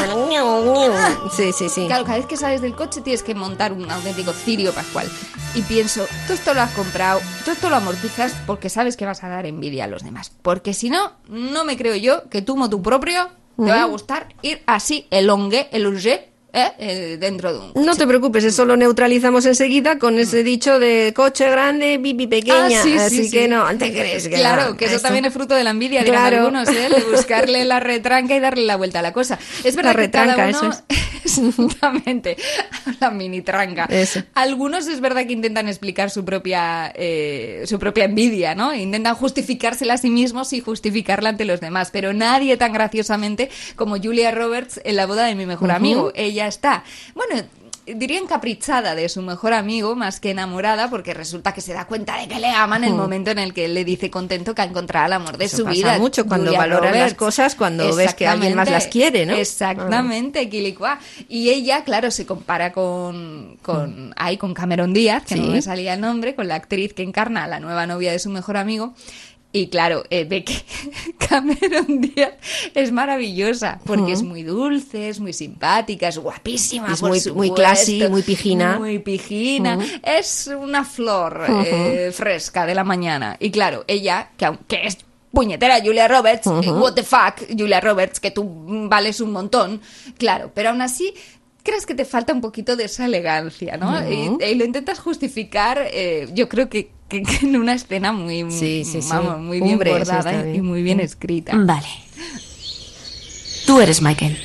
(laughs) sí, sí, sí. Claro, cada vez que sales del coche tienes que montar un auténtico cirio pascual. Y pienso, tú esto lo has comprado, tú esto lo amortizas porque sabes que vas a dar envidia a los demás. Porque si no, no me creo yo que tú, motu propio, te va a gustar ir así, el ongue, el urgé, ¿eh? Eh, dentro de un No te preocupes, eso lo neutralizamos enseguida con ese dicho de coche grande, pipi pequeña. Ah, sí, sí, así sí. que no, te crees que Claro, no, que eso esto- también es fruto de la envidia, Claro. algunos, ¿eh? de buscarle la retranca y darle la vuelta a la cosa. Es verdad La que cada uno... eso (laughs) Exactamente, (laughs) la mini tranca. Eso. Algunos es verdad que intentan explicar su propia, eh, su propia envidia, ¿no? Intentan justificársela a sí mismos y justificarla ante los demás, pero nadie tan graciosamente como Julia Roberts en la boda de mi mejor amigo. Ella está, bueno, diría encaprichada de su mejor amigo más que enamorada porque resulta que se da cuenta de que le aman en el Ujú. momento en el que él le dice contento que ha encontrado el amor de Eso su pasa vida. mucho cuando Julia valoras las cosas, cuando ves que alguien más las quiere, ¿no? Exactamente, Quilicua. Y ella, claro, se compara con, con, ay, con Cameron Díaz, que no me salía el nombre, con la actriz que encarna a la nueva novia de su mejor amigo. Y claro, eh, ve que (laughs) Cameron Díaz es maravillosa, porque es muy dulce, es muy simpática, es guapísima. Es por muy- muy classy, muy pijina. Muy pijina. Es una flor eh, fresca de la mañana. Y claro, ella, que aunque es puñetera Julia Roberts, eh, what the fuck, Julia Roberts, que tú vales un montón, claro, pero aún así crees que te falta un poquito de esa elegancia, ¿no? Y, y lo intentas justificar, eh, yo creo que, que- que en una escena muy, Sí, sí, sí. vamos, muy bien Hombre, bordada y muy bien escrita. Vale. Tú eres Michael.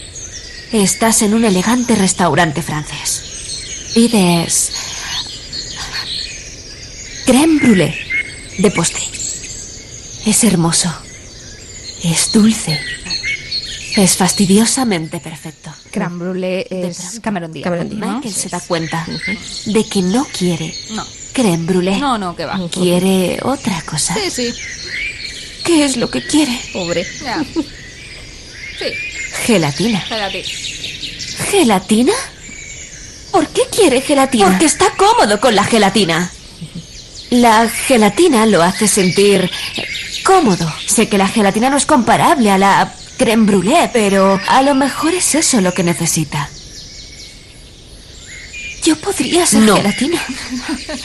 Estás en un elegante restaurante francés. Pides. crème brûlée de postre. Es hermoso. Es dulce. Es fastidiosamente perfecto. Crème brûlée es Cameron Díaz. Cameron Díaz. Michael se da cuenta de que no quiere No. Crème brûlée. No, no, que va. Quiere otra cosa. Sí, sí. ¿Qué es lo que quiere? Pobre. Ya. Sí, Gelatina. espérate. ¿Gelatina? ¿Por qué quiere gelatina? Porque está cómodo con la gelatina. La gelatina lo hace sentir cómodo. Sé que la gelatina no es comparable a la crème brûlée, pero a lo mejor es eso lo que necesita. Yo podría ser No. gelatina.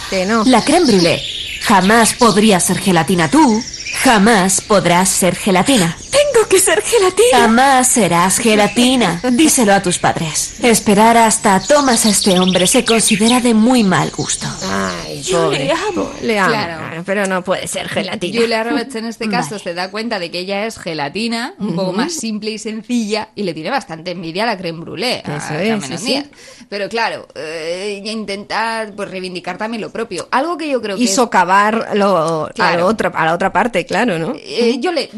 Que no. La crème brûlée jamás podría ser gelatina. Tú jamás podrás ser gelatina. Tengo que ser gelatina. Jamás serás gelatina. (laughs) Díselo a tus padres. Esperar hasta tomas a este hombre se considera de muy mal gusto. Ay, Yo pobre. le amo. Le amo, Claro. claro, pero no puede ser gelatina. Julia Roberts en este caso se da cuenta de que ella es gelatina, un poco más simple y sencilla, y le tiene bastante envidia a la creme brûlée, a Eso es, sí, Díaz. sí. Pero claro, eh, ella intenta pues, reivindicar también lo propio. Algo que yo creo que Y es- socavar lo, a, la otra, a la otra parte, claro, ¿no? Eh, yo le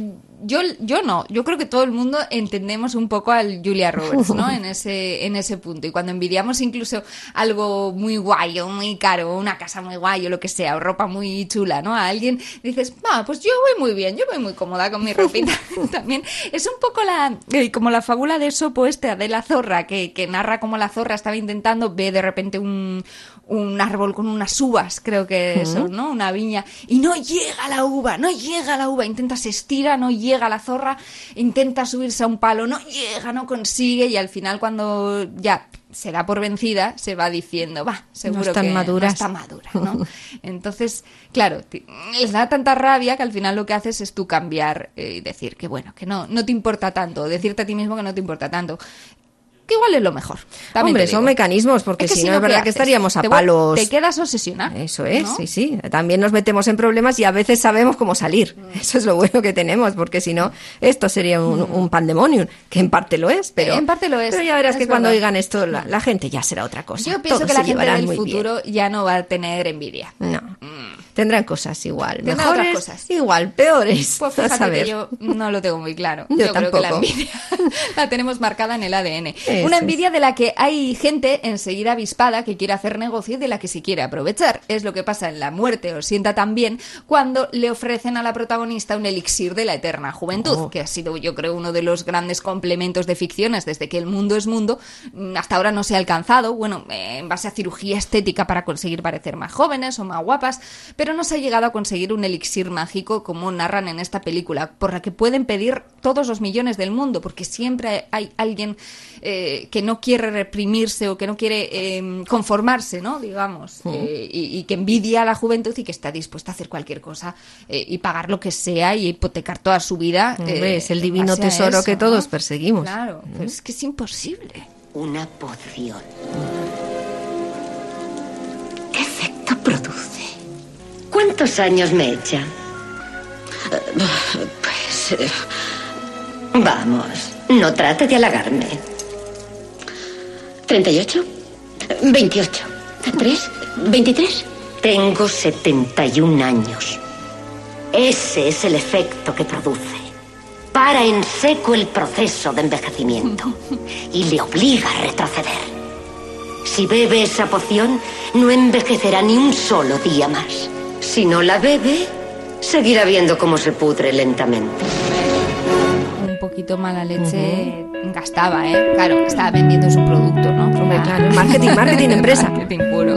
yo, yo no, yo creo que todo el mundo entendemos un poco al Julia Roberts, ¿no? (laughs) En ese, en ese punto. Y cuando envidiamos incluso algo muy guay o muy caro, o una casa muy guay o lo que sea, o ropa muy chula, ¿no? A alguien dices, ah, pues yo voy muy bien, yo voy muy cómoda con mi ropita. (laughs) (laughs) También es un poco la, eh, como la fábula de Sopo esta de la zorra, que, que narra como la zorra estaba intentando, ve de repente un, un árbol con unas uvas, creo que Ujú. son, ¿no? Una viña, y no llega la uva, no llega la uva, intenta se estira, no llega la zorra, intenta subirse a un palo, no llega, no consigue, y al final cuando ya se da por vencida, se va diciendo, va, seguro están que maduras". no está madura, ¿no? (laughs) Entonces, claro, les da tanta rabia que al final lo que haces es tú cambiar eh, y decir que bueno, que no, no te importa tanto, decirte a ti mismo que no te importa tanto. Que igual es lo mejor. también Hombre, son mecanismos, porque Es que si no es ¿qué verdad que estaríamos a Te palos. Te quedas obsesionado. Eso es, ¿no? sí, sí. También nos metemos en problemas y a veces sabemos cómo salir. Mm. Eso es lo bueno que tenemos, porque si no, esto sería un, un pandemonium, que en parte lo es, pero. En parte lo es, Pero ya verás es que cuando oigan esto, la, la gente ya será otra cosa. Yo pienso Todos que la gente del bien. futuro ya no va a tener envidia. No. Tendrán cosas igual. Tendrán mejores, otras cosas. igual, peores. Pues (laughs) a fíjate saber. que yo no lo tengo muy claro. (laughs) Yo creo que la envidia (laughs) la tenemos marcada en el ADN. Una es. envidia de la que hay gente enseguida avispada que quiere hacer negocio y de la que se quiere aprovechar. Es lo que pasa en La muerte os sienta también cuando le ofrecen a la protagonista un elixir de la eterna juventud, Oh. que ha sido yo creo uno de los grandes complementos de ficciones desde que el mundo es mundo. Mm, Hasta ahora no se ha alcanzado, bueno, eh, en base a cirugía estética para conseguir parecer más jóvenes o más guapas, pero no se ha llegado a conseguir un elixir mágico como narran en esta película, por la que pueden pedir todos los millones del mundo, porque siempre hay alguien eh, que no quiere reprimirse o que no quiere eh, conformarse, ¿no? Digamos, eh, y, y que envidia a la juventud y que está dispuesta a hacer cualquier cosa eh, y pagar lo que sea y hipotecar toda su vida. Hombre, eh, es el divino tesoro eso, que ¿no? todos perseguimos. Claro, pero es que es imposible. Una poción. ¿Cuántos años me echa? Pues... eh, Vamos, no trate de halagarme. ¿38? ¿28? ¿3? ¿23? Tengo 71 años. Ese es el efecto que produce. Para en seco el proceso de envejecimiento y le obliga a retroceder. Si bebe esa poción, no envejecerá ni un solo día más. Si no la bebe, seguirá viendo cómo se pudre lentamente. Un poquito mala leche gastaba, ¿eh? Claro, estaba vendiendo su producto, ¿no? Claro, marketing, marketing (laughs) empresa. marketing puro.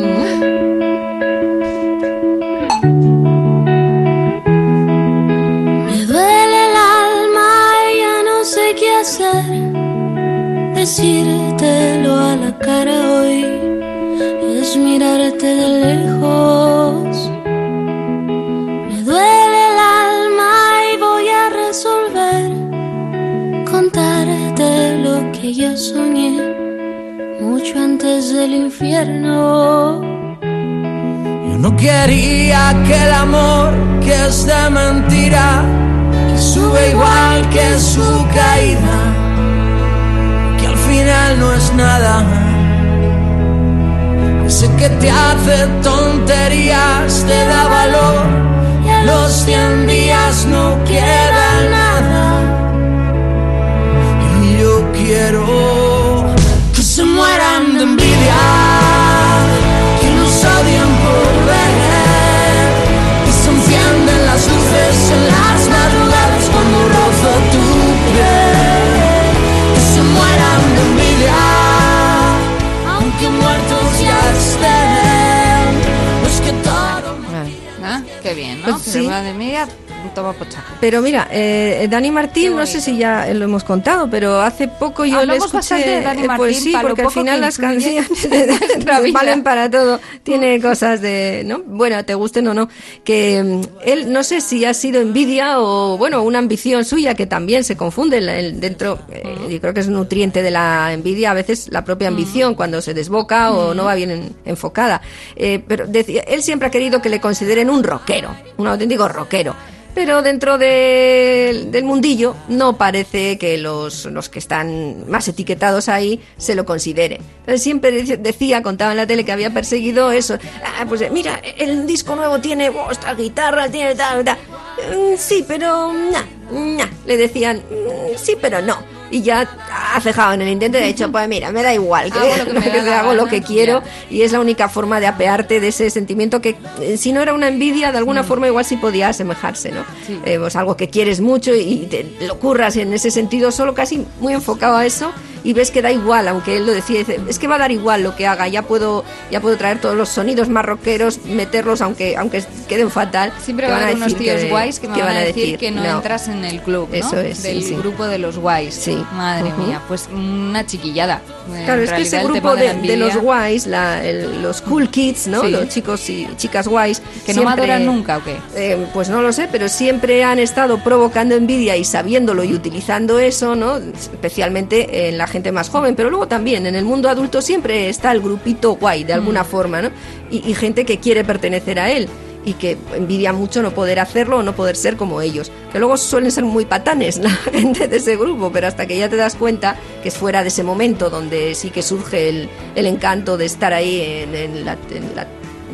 Me duele el alma y ya no sé qué hacer. Decírtelo a la cara hoy es mirarte de lejos. Ya soñé mucho antes del infierno. Yo no quería que el amor que es de mentira, que sube igual que su caída, que al final no es nada. Que sé que te hace tonterías, te da valor y a los cien días no queda nada. Pero mira, eh, Dani Martín, no sé si ya lo hemos contado, pero hace poco yo le escuché. de Dani eh, pues Martín, sí, porque al final las canciones (laughs) vida. valen para todo. Tiene cosas de, ¿no? Bueno, te gusten o no. Que mm, él, no sé si ha sido envidia o, bueno, una ambición suya que también se confunde el- el- dentro. eh, yo creo que es un nutriente de la envidia, a veces la propia ambición cuando se desboca o no va bien en- enfocada. Eh, pero decía, él siempre ha querido que le consideren un rockero, un auténtico rockero. Pero dentro de- del mundillo no parece que los, los que están más etiquetados ahí se lo consideren. Entonces siempre decía, contaba en la tele que había perseguido eso. Ah, pues eh, mira, el disco nuevo tiene oh, esta guitarra, tiene tal, tal. Mm, Sí, pero nah, nah. Le decían, "Mm, sí, pero no. Y ya ha cejado en el intento y ha dicho, (laughs) pues mira, me da igual, que, Hago lo que (laughs) hago lo que quiero y es la única forma de apearte de ese sentimiento que eh, si no era una envidia de alguna forma igual sí podía asemejarse no Eh, pues algo que quieres mucho y te lo curras en ese sentido solo casi muy enfocado a eso y ves que da igual aunque él lo decía dice, es que va a dar igual lo que haga ya puedo ya puedo traer todos los sonidos más rockeros meterlos aunque aunque queden fatal Siempre a van haber unos tíos guays que me van a decir, que no, no. entras en el club, ¿no? Eso es, Del sí. grupo de los guays. Sí. Madre mía, pues una chiquillada. Claro, En es que ese grupo de, de los guays, la- el- los cool kids, ¿no? Sí. Los chicos y chicas guays. Que no maduran nunca, ¿o qué? eh, pues no lo sé, pero siempre han estado provocando envidia y sabiéndolo y utilizando eso, ¿no? Especialmente en la gente más joven, pero luego también en el mundo adulto siempre está el grupito guay, de alguna Mm. forma, ¿no? Y, y gente que quiere pertenecer a él y que envidia mucho no poder hacerlo o no poder ser como ellos. Que luego suelen ser muy patanes la (laughs) gente de ese grupo, pero hasta que ya te das cuenta que es fuera de ese momento donde sí que surge el, el encanto de estar ahí en, en la, en la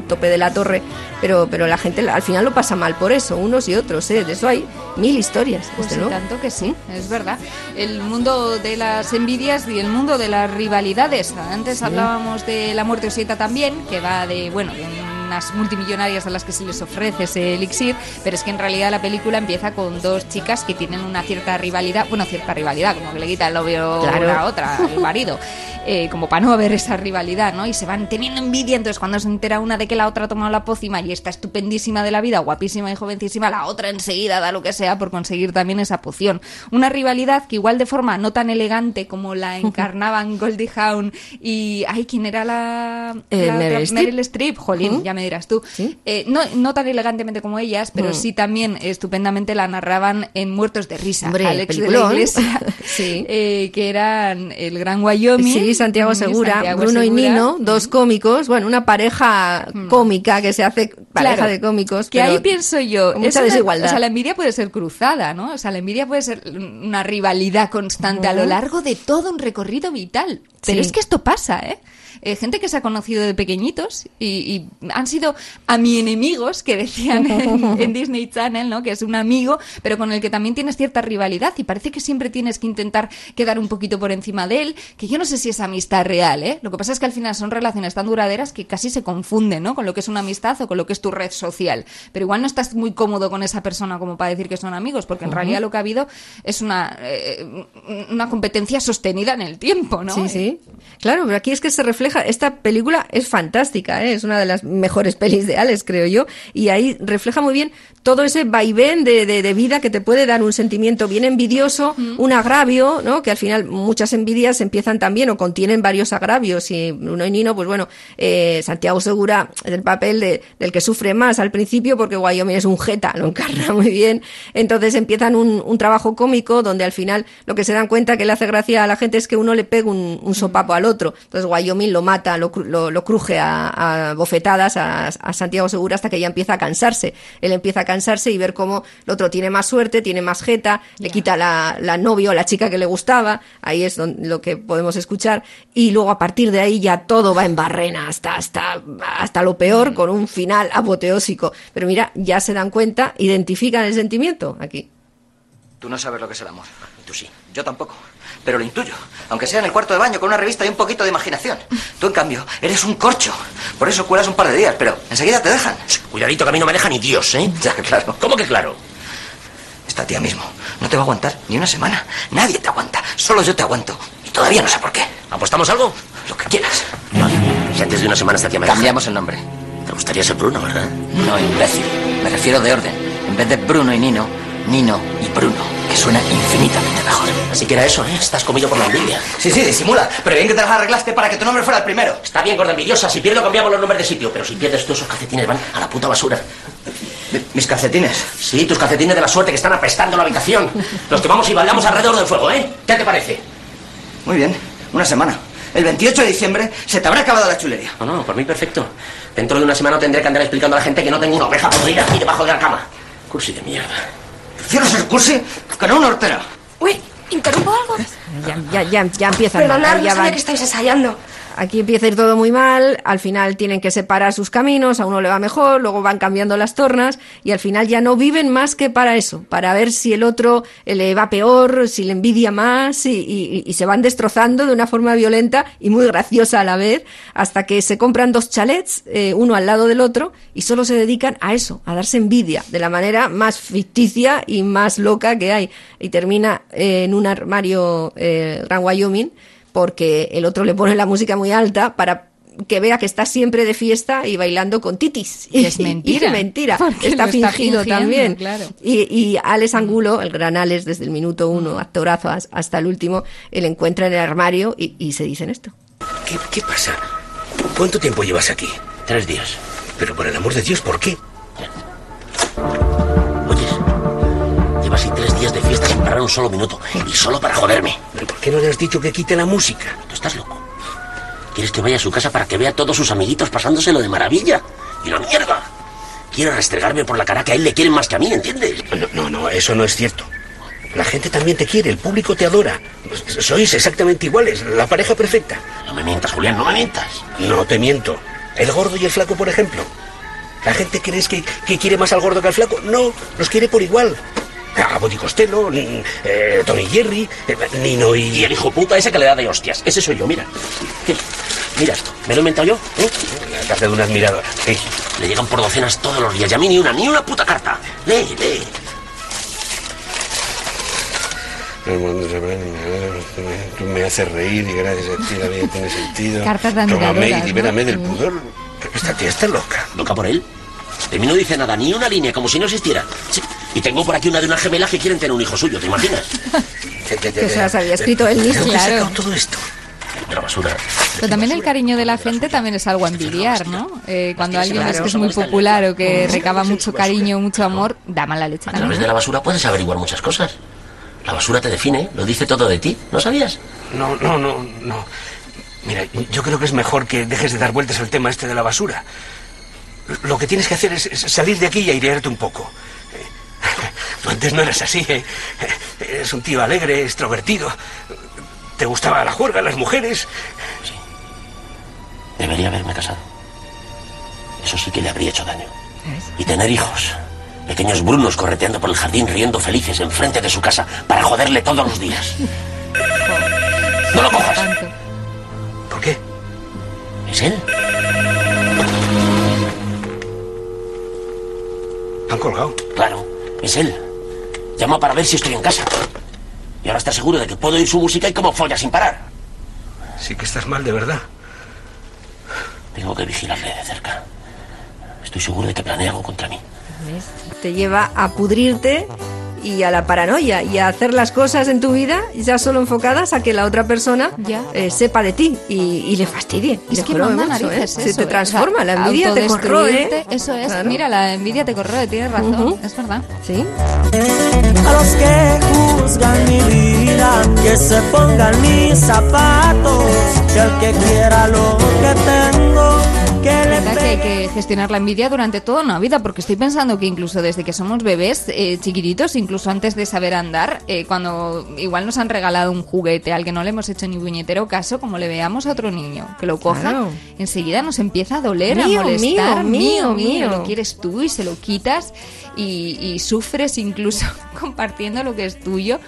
tope de la torre, pero, pero la gente al final lo pasa mal por eso, unos y otros, ¿eh? De eso hay mil historias, Pues luego. tanto que sí, es verdad. El mundo de las envidias y el mundo de las rivalidades. Antes Sí. hablábamos de la muerte osita también, que va de, bueno, de unas multimillonarias a las que se les ofrece ese elixir, pero es que en realidad la película empieza con dos chicas que tienen una cierta rivalidad, bueno, cierta rivalidad, como que le quita el novio Claro. a la otra, el marido. (laughs) eh, como para no haber esa rivalidad, ¿no? Y se van teniendo envidia, entonces cuando se entera una de que la otra ha tomado la pócima y está estupendísima de la vida, guapísima y jovencísima, la otra enseguida da lo que sea por conseguir también esa poción. Una rivalidad que igual de forma no tan elegante como la (laughs) encarnaban Goldie Hawn y... Ay, ¿quién era la...? Eh, la Meryl Streep, jolín, ya me dirás tú. Eh, no, no tan elegantemente como ellas, pero Mm. sí también estupendamente la narraban en Muertos de Risa. Hombre, Alex de la. Iglesia, (laughs) Sí. eh, que eran el Gran Wyoming. Sí, Santiago Mm, Segura, Santiago Bruno y. Nino, dos cómicos, bueno, una pareja cómica que se hace pareja Claro, de cómicos. Que pero ahí pienso yo, mucha una- desigualdad. O sea, la envidia puede ser cruzada, ¿no? O sea, la envidia puede ser una rivalidad constante a lo largo de todo un recorrido vital. Pero Sí. es que esto pasa, ¿eh? Eh, gente que se ha conocido de pequeñitos y, y han sido a mi enemigos, que decían en, (laughs) en Disney Channel, ¿no? Que es un amigo, pero con el que también tienes cierta rivalidad y parece que siempre tienes que intentar quedar un poquito por encima de él, que yo no sé si es amistad real, ¿eh? Lo que pasa es que al final son relaciones tan duraderas que casi se confunden, ¿no? Con lo que es una amistad o con lo que es tu red social. Pero igual no estás muy cómodo con esa persona como para decir que son amigos, porque en realidad lo que ha habido es una, eh, una competencia sostenida en el tiempo, ¿no? Sí, sí. Claro, pero aquí es que se refleja esta película es fantástica, ¿eh? es una de las mejores pelis de Alex, creo yo, y ahí refleja muy bien todo ese vaivén de, de, de vida que te puede dar un sentimiento bien envidioso, un agravio, ¿no? Que al final muchas envidias empiezan también o contienen varios agravios. Y Bruno y Nino, pues bueno, eh, Santiago Segura el papel de, del que sufre más al principio porque Wyoming es un jeta, lo encarna muy bien, entonces empiezan un, un trabajo cómico donde al final lo que se dan cuenta que le hace gracia a la gente es que uno le pega un, un sopapo al otro, entonces Wyoming lo mata, lo, lo, lo cruje a, a bofetadas a, a Santiago Segura hasta que ya empieza a cansarse, él empieza a cansarse y ver cómo el otro tiene más suerte, tiene más jeta, le quita la, la novio o la chica que le gustaba, ahí es donde, lo que podemos escuchar, y luego a partir de ahí ya todo va en barrena hasta, hasta, hasta lo peor con un final apoteósico. Pero mira, ya se dan cuenta, identifican el sentimiento aquí. Tú no sabes lo que es el amor. Tú sí. Yo tampoco. Pero lo intuyo. Aunque sea en el cuarto de baño con una revista y un poquito de imaginación. Tú, en cambio, eres un corcho. Por eso cuelas un par de días, pero enseguida te dejan. Cuidadito que a mí no me deja ni Dios, ¿eh? Ya, claro. ¿Cómo que claro? Esta tía mismo no te va a aguantar ni una semana. Nadie te aguanta. Solo yo te aguanto. Y todavía no sé por qué. ¿Apostamos algo? Lo que quieras. Si antes de una semana esta tía me deja. Cambiamos el nombre. Te gustaría ser Bruno, ¿verdad? No, imbécil. Me refiero de orden. En vez de Bruno y Nino, Nino y Bruno. Que suena infinitamente mejor. Así que era eso, ¿eh? Estás comido por la envidia. Sí, sí, disimula. Pero bien que te las arreglaste para que tu nombre fuera el primero. Está bien, gorda envidiosa. Si pierdo, cambiamos los nombres de sitio. Pero si pierdes tú, esos calcetines van a la puta basura. ¿Mis calcetines? Sí, tus calcetines de la suerte que están apestando la habitación. Los que vamos y bailamos alrededor del fuego, ¿eh? ¿Qué te parece? Muy bien. Una semana. El 28 de diciembre se te habrá acabado la chulería. No, no, por mí perfecto. Dentro de una semana tendré que andar explicando a la gente que no tengo una oveja podrida aquí debajo de la cama. Cursi de mierda. Ser cursi que no una hortera. Uy, ¿interrumpo algo? Ya, ya, ya, ya empiezan Perdonad, no ya sabía que estáis ensayando. Aquí empieza a ir todo muy mal, al final tienen que separar sus caminos, a uno le va mejor, luego van cambiando las tornas y al final ya no viven más que para eso, para ver si el otro eh, le va peor, si le envidia más y, se van destrozando de una forma violenta y muy graciosa a la vez, hasta que se compran dos chalets, eh, uno al lado del otro, y solo se dedican a eso, a darse envidia, de la manera más ficticia y más loca que hay. Y termina eh, en un armario eh, Wyoming porque el otro le pone la música muy alta para que vea que está siempre de fiesta y bailando con titis. Que (laughs) es mentira. Y mentira. Porque Está fingido fingiendo, también. claro. Y, y Alex Angulo, el gran Alex, desde el minuto uno, actorazo as- hasta el último, él encuentra en el armario y, y se dicen esto. ¿Qué, qué pasa? ¿Cuánto tiempo llevas aquí? Tres días. Pero por el amor de Dios, ¿por qué? Lleva así tres días de fiesta sin parar un solo minuto. Y solo para joderme. ¿Pero por qué no le has dicho que quite la música? Tú estás loco. ¿Quieres que vaya a su casa para que vea a todos sus amiguitos pasándoselo de maravilla? ¡Y la mierda! Quiere restregarme por la cara que a él le quieren más que a mí, ¿entiendes? No, no, no, eso no es cierto. La gente también te quiere, el público te adora. Sois exactamente iguales, la pareja perfecta. No me mientas, Julián, no me mientas. No te miento. El gordo y el flaco, por ejemplo. ¿La gente crees que, que quiere más al gordo que al flaco? No, los quiere por igual. A Body Costello, eh, Tony Jerry, eh, Nino y... Y el hijo puta ese que le da de hostias. Ese soy yo, mira. Mira esto. ¿Me lo he inventado yo? ¿Eh? La carta de una admiradora. Le llegan por docenas todos los días y a mí ni una, ni una puta carta. Lee, lee. Tú me haces reír y gracias a ti la vida tiene sentido. Cartas de Tómame y libérame ¿no? del pudor. Esta tía está loca. ¿Loca por él? De mí no dice nada, ni una línea, como si no existiera. Sí. Y tengo por aquí una de una gemela que quieren tener un hijo suyo, ¿te imaginas? (laughs) Que se las había escrito él mismo. Claro. todo esto? Otra basura. Pero también el cariño de la gente también es algo a envidiar, ¿no? Eh, cuando alguien es que es muy popular o que recaba mucho cariño, mucho amor, da mala leche A través de la basura puedes averiguar muchas cosas. La basura te define, lo dice todo de ti. ¿No sabías? No, no, no, no. Mira, yo creo que es mejor que dejes de dar vueltas al tema este de la basura. Lo que tienes que hacer es salir de aquí y airearte un poco. Tú antes no eras así, ¿eh? Eres un tío alegre, extrovertido. Te gustaba la juerga, las mujeres. Debería haberme casado. Eso sí que le habría hecho daño. Y tener hijos. Pequeños brunos correteando por el jardín riendo felices enfrente de su casa para joderle todos los días. ¡No lo cojas! ¿Por qué? ¿Es él? ¿Han colgado? Claro, es él. Llama para ver si estoy en casa. Y ahora está seguro de que puedo oír su música y cómo folla sin parar. Sí que estás mal, de verdad. Tengo que vigilarle de cerca. Estoy seguro de que planea algo contra mí. ¿Ves? Te lleva a pudrirte y a la paranoia y a hacer las cosas en tu vida ya solo enfocadas a que la otra persona eh, sepa de ti y, y le fastidie. y Es le que manda mucho, ¿eh? narices Se eso, te ¿eh? transforma, O sea, la envidia te corroe. autodestruirte, Eso es, Claro. mira, la envidia te corroe, tienes razón, es verdad. Sí. A los que juzgan mi vida, que se pongan mis zapatos, que el que quiera lo que tengo, verdad que hay que gestionar la envidia durante toda una vida, porque estoy pensando que incluso desde que somos bebés eh, chiquititos, incluso antes de saber andar, eh, cuando igual nos han regalado un juguete al que no le hemos hecho ni puñetero caso, como le veamos a otro niño que lo coja, Claro. enseguida nos empieza a doler, Mío, a molestar, mío, mío, mío. lo quieres tú y se lo quitas y, y sufres incluso (laughs) compartiendo lo que es tuyo.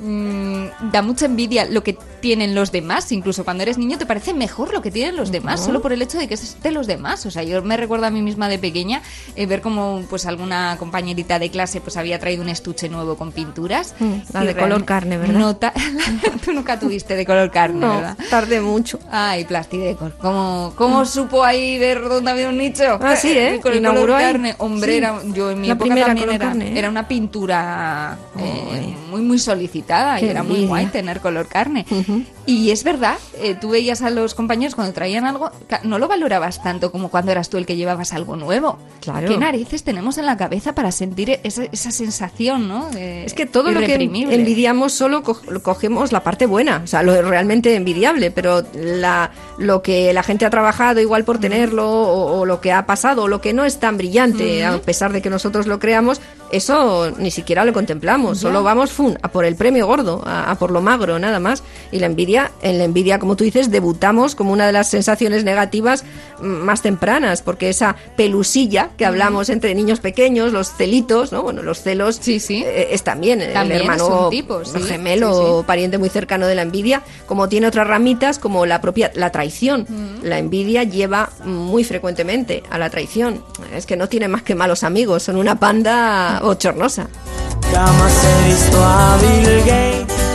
Mm, da mucha envidia lo que tienen los demás, incluso cuando eres niño te parece mejor lo que tienen los demás, solo por el hecho de que es de los demás. O sea, yo me recuerdo a mí misma de pequeña eh, ver como pues alguna compañerita de clase pues había traído un estuche nuevo con pinturas. Mm, la de color carne, ¿verdad? no (laughs) Tú nunca tuviste de color carne, No, ¿verdad? tardé mucho. Ay, Plastidecor. ¿Cómo, ¿Cómo supo ahí ver dónde había un nicho? Ah, sí, ¿eh? (laughs) Con el color ahí. carne. Hombre, Sí. era, yo en mi La época también era, carne, ¿eh? era una pintura eh, muy, muy solicitada y Qué era muy guay tener color carne. Y es verdad, eh, tú veías a los compañeros cuando traían algo, no lo valorabas tanto como cuando eras tú el que llevabas algo nuevo. Claro. ¿Qué narices tenemos en la cabeza para sentir esa, esa sensación, no? De- Es que todo lo que envidiamos solo co- cogemos la parte buena, o sea, lo realmente envidiable, pero la, lo que la gente ha trabajado igual por tenerlo o, o lo que ha pasado o lo que no es tan brillante, Ujú. a pesar de que nosotros lo creamos, eso ni siquiera lo contemplamos, Ya. solo vamos fun, a por el premio gordo, a, a por lo magro, nada más. Y la envidia, en la envidia, como tú dices, debutamos como una de las sensaciones negativas mm, más tempranas, porque esa pelusilla que hablamos entre niños pequeños, los celitos, ¿no? Bueno, los celos eh, es también, el También hermano tipo, sí, gemelo sí, sí. pariente muy cercano de la envidia, como tiene otras ramitas como la propia la traición. La envidia lleva muy frecuentemente a la traición. Es que no tiene más que malos amigos, son una panda bochornosa. Jamás he visto a Bill Gates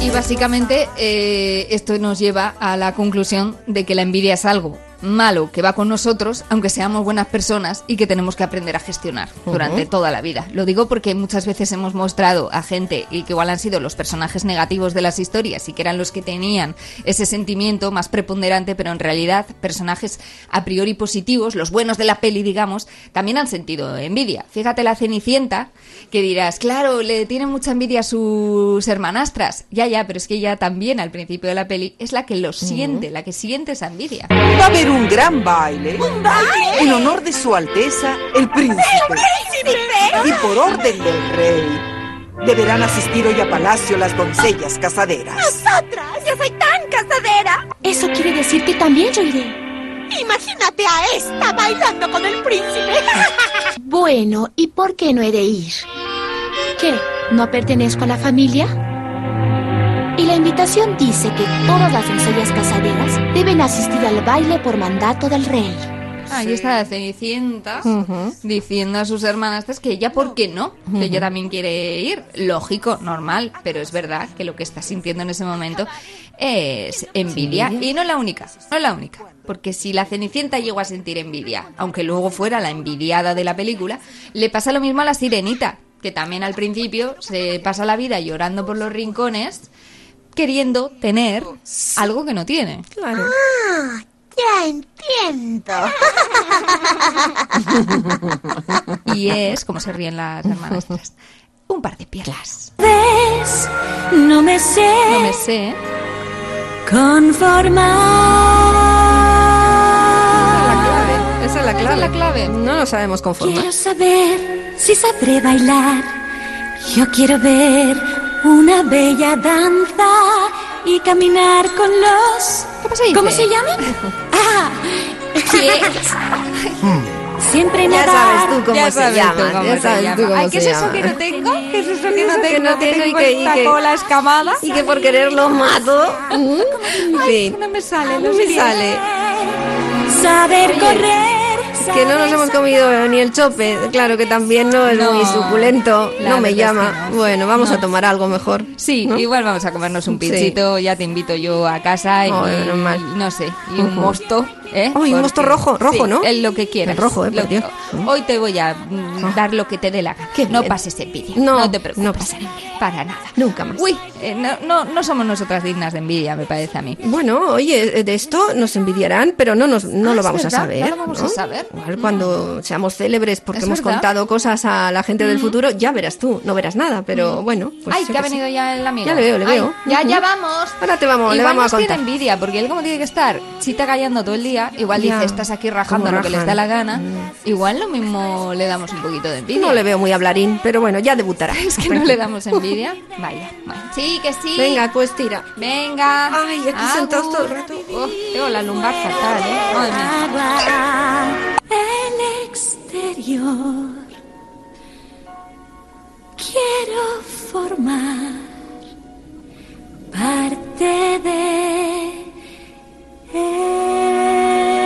Y básicamente eh, esto nos lleva a la conclusión de que la envidia es algo malo que va con nosotros, aunque seamos buenas personas y que tenemos que aprender a gestionar durante toda la vida. Lo digo porque muchas veces hemos mostrado a gente y que igual han sido los personajes negativos de las historias y que eran los que tenían ese sentimiento más preponderante, pero en realidad personajes a priori positivos, los buenos de la peli, digamos, también han sentido envidia. Fíjate la Cenicienta, que dirás, claro, le tiene mucha envidia a sus hermanastras. Ya, ya, pero es que ella también al principio de la peli es la que lo siente, la que siente esa envidia. Un gran baile. En honor de su Alteza, el príncipe. Y por orden del rey. Deberán asistir hoy a palacio las doncellas casaderas. ¡Nosotras! ¡Yo soy tan casadera! Eso quiere decir que también yo iré. Imagínate a esta bailando con el príncipe. (laughs) bueno, ¿y por qué no he de ir? ¿Qué? ¿No pertenezco a la familia? Y la invitación dice que todas las doncellas casaderas deben asistir al baile por mandato del rey. Ahí está la Cenicienta diciendo a sus hermanastras que ella, ¿por qué no? Que ella también quiere ir. Lógico, normal, pero es verdad que lo que está sintiendo en ese momento es envidia. envidia. Y no la única, no la única. Porque si la Cenicienta llegó a sentir envidia, aunque luego fuera la envidiada de la película, le pasa lo mismo a la Sirenita, que también al principio se pasa la vida llorando por los rincones, queriendo tener algo que no tiene. Claro. Ah, ya entiendo. (laughs) Y es, como se ríen las hermanastras, un par de piernas. ¿Ves? No me sé No me sé. conformar. Esa es la clave. Esa es la clave. No lo sabemos conformar. Quiero saber si sabré bailar. Yo quiero ver una bella danza y caminar con los. ¿Cómo se dice? ¿Cómo se llama? (laughs) Ah, siempre Ya sabes tú cómo Ya se sabes llama. tú cómo ya se sabes llama. tú cómo Ay, ¿qué se es eso que no tengo? ¿Qué es eso que ¿Qué es no eso que tengo? no tengo y tengo que- y esta que- cola escamada. Y que por quererlo mato. Ay, sí. no me sale, No me sale. Saber correr. Que no nos hemos comido ni el chope. Claro que también no es No, muy suculento. No me llama. no. Bueno, vamos No. a tomar algo mejor. Sí, ¿no? igual vamos a comernos un Sí. pinchito, ya te invito yo a casa y, no sé, y un mosto ¿eh? Ay, un mosto rojo, rojo, sí, ¿no? el lo que quieras. El rojo, eh, Lo- Dios. Hoy te voy a mm, dar lo que te dé la gana. no pases envidia. No, te preocupes. no pasa Para nada. Nunca más. Uy, eh, no, no, no somos nosotras dignas de envidia, me parece a mí. Bueno, oye, de esto nos envidiarán, pero no nos no Ah, lo vamos verdad, a saber. no lo vamos a saber. Igual cuando seamos célebres porque Es hemos verdad. contado cosas a la gente del futuro, ya verás tú, no verás nada, pero bueno. Pues Ay, que ha qué venido ya el amigo. Ya le veo, le Ay, veo. Ya, ya vamos. Ahora te vamos, le igual vamos a contar. envidia, porque él como tiene que estar chita callando todo el día, igual dice, estás aquí rajando lo que les da la gana, igual lo mismo le damos un poquito de envidia. No le veo muy hablarín, pero bueno, ya debutará. (laughs) Es que no le damos envidia. (laughs) Vaya, bueno. Sí, que sí. Venga, pues tira. Venga. Ay, aquí sentados todo el rato. Oh, tengo la lumbar fatal, ¿eh? Madre mía. El exterior quiero formar parte de Hey.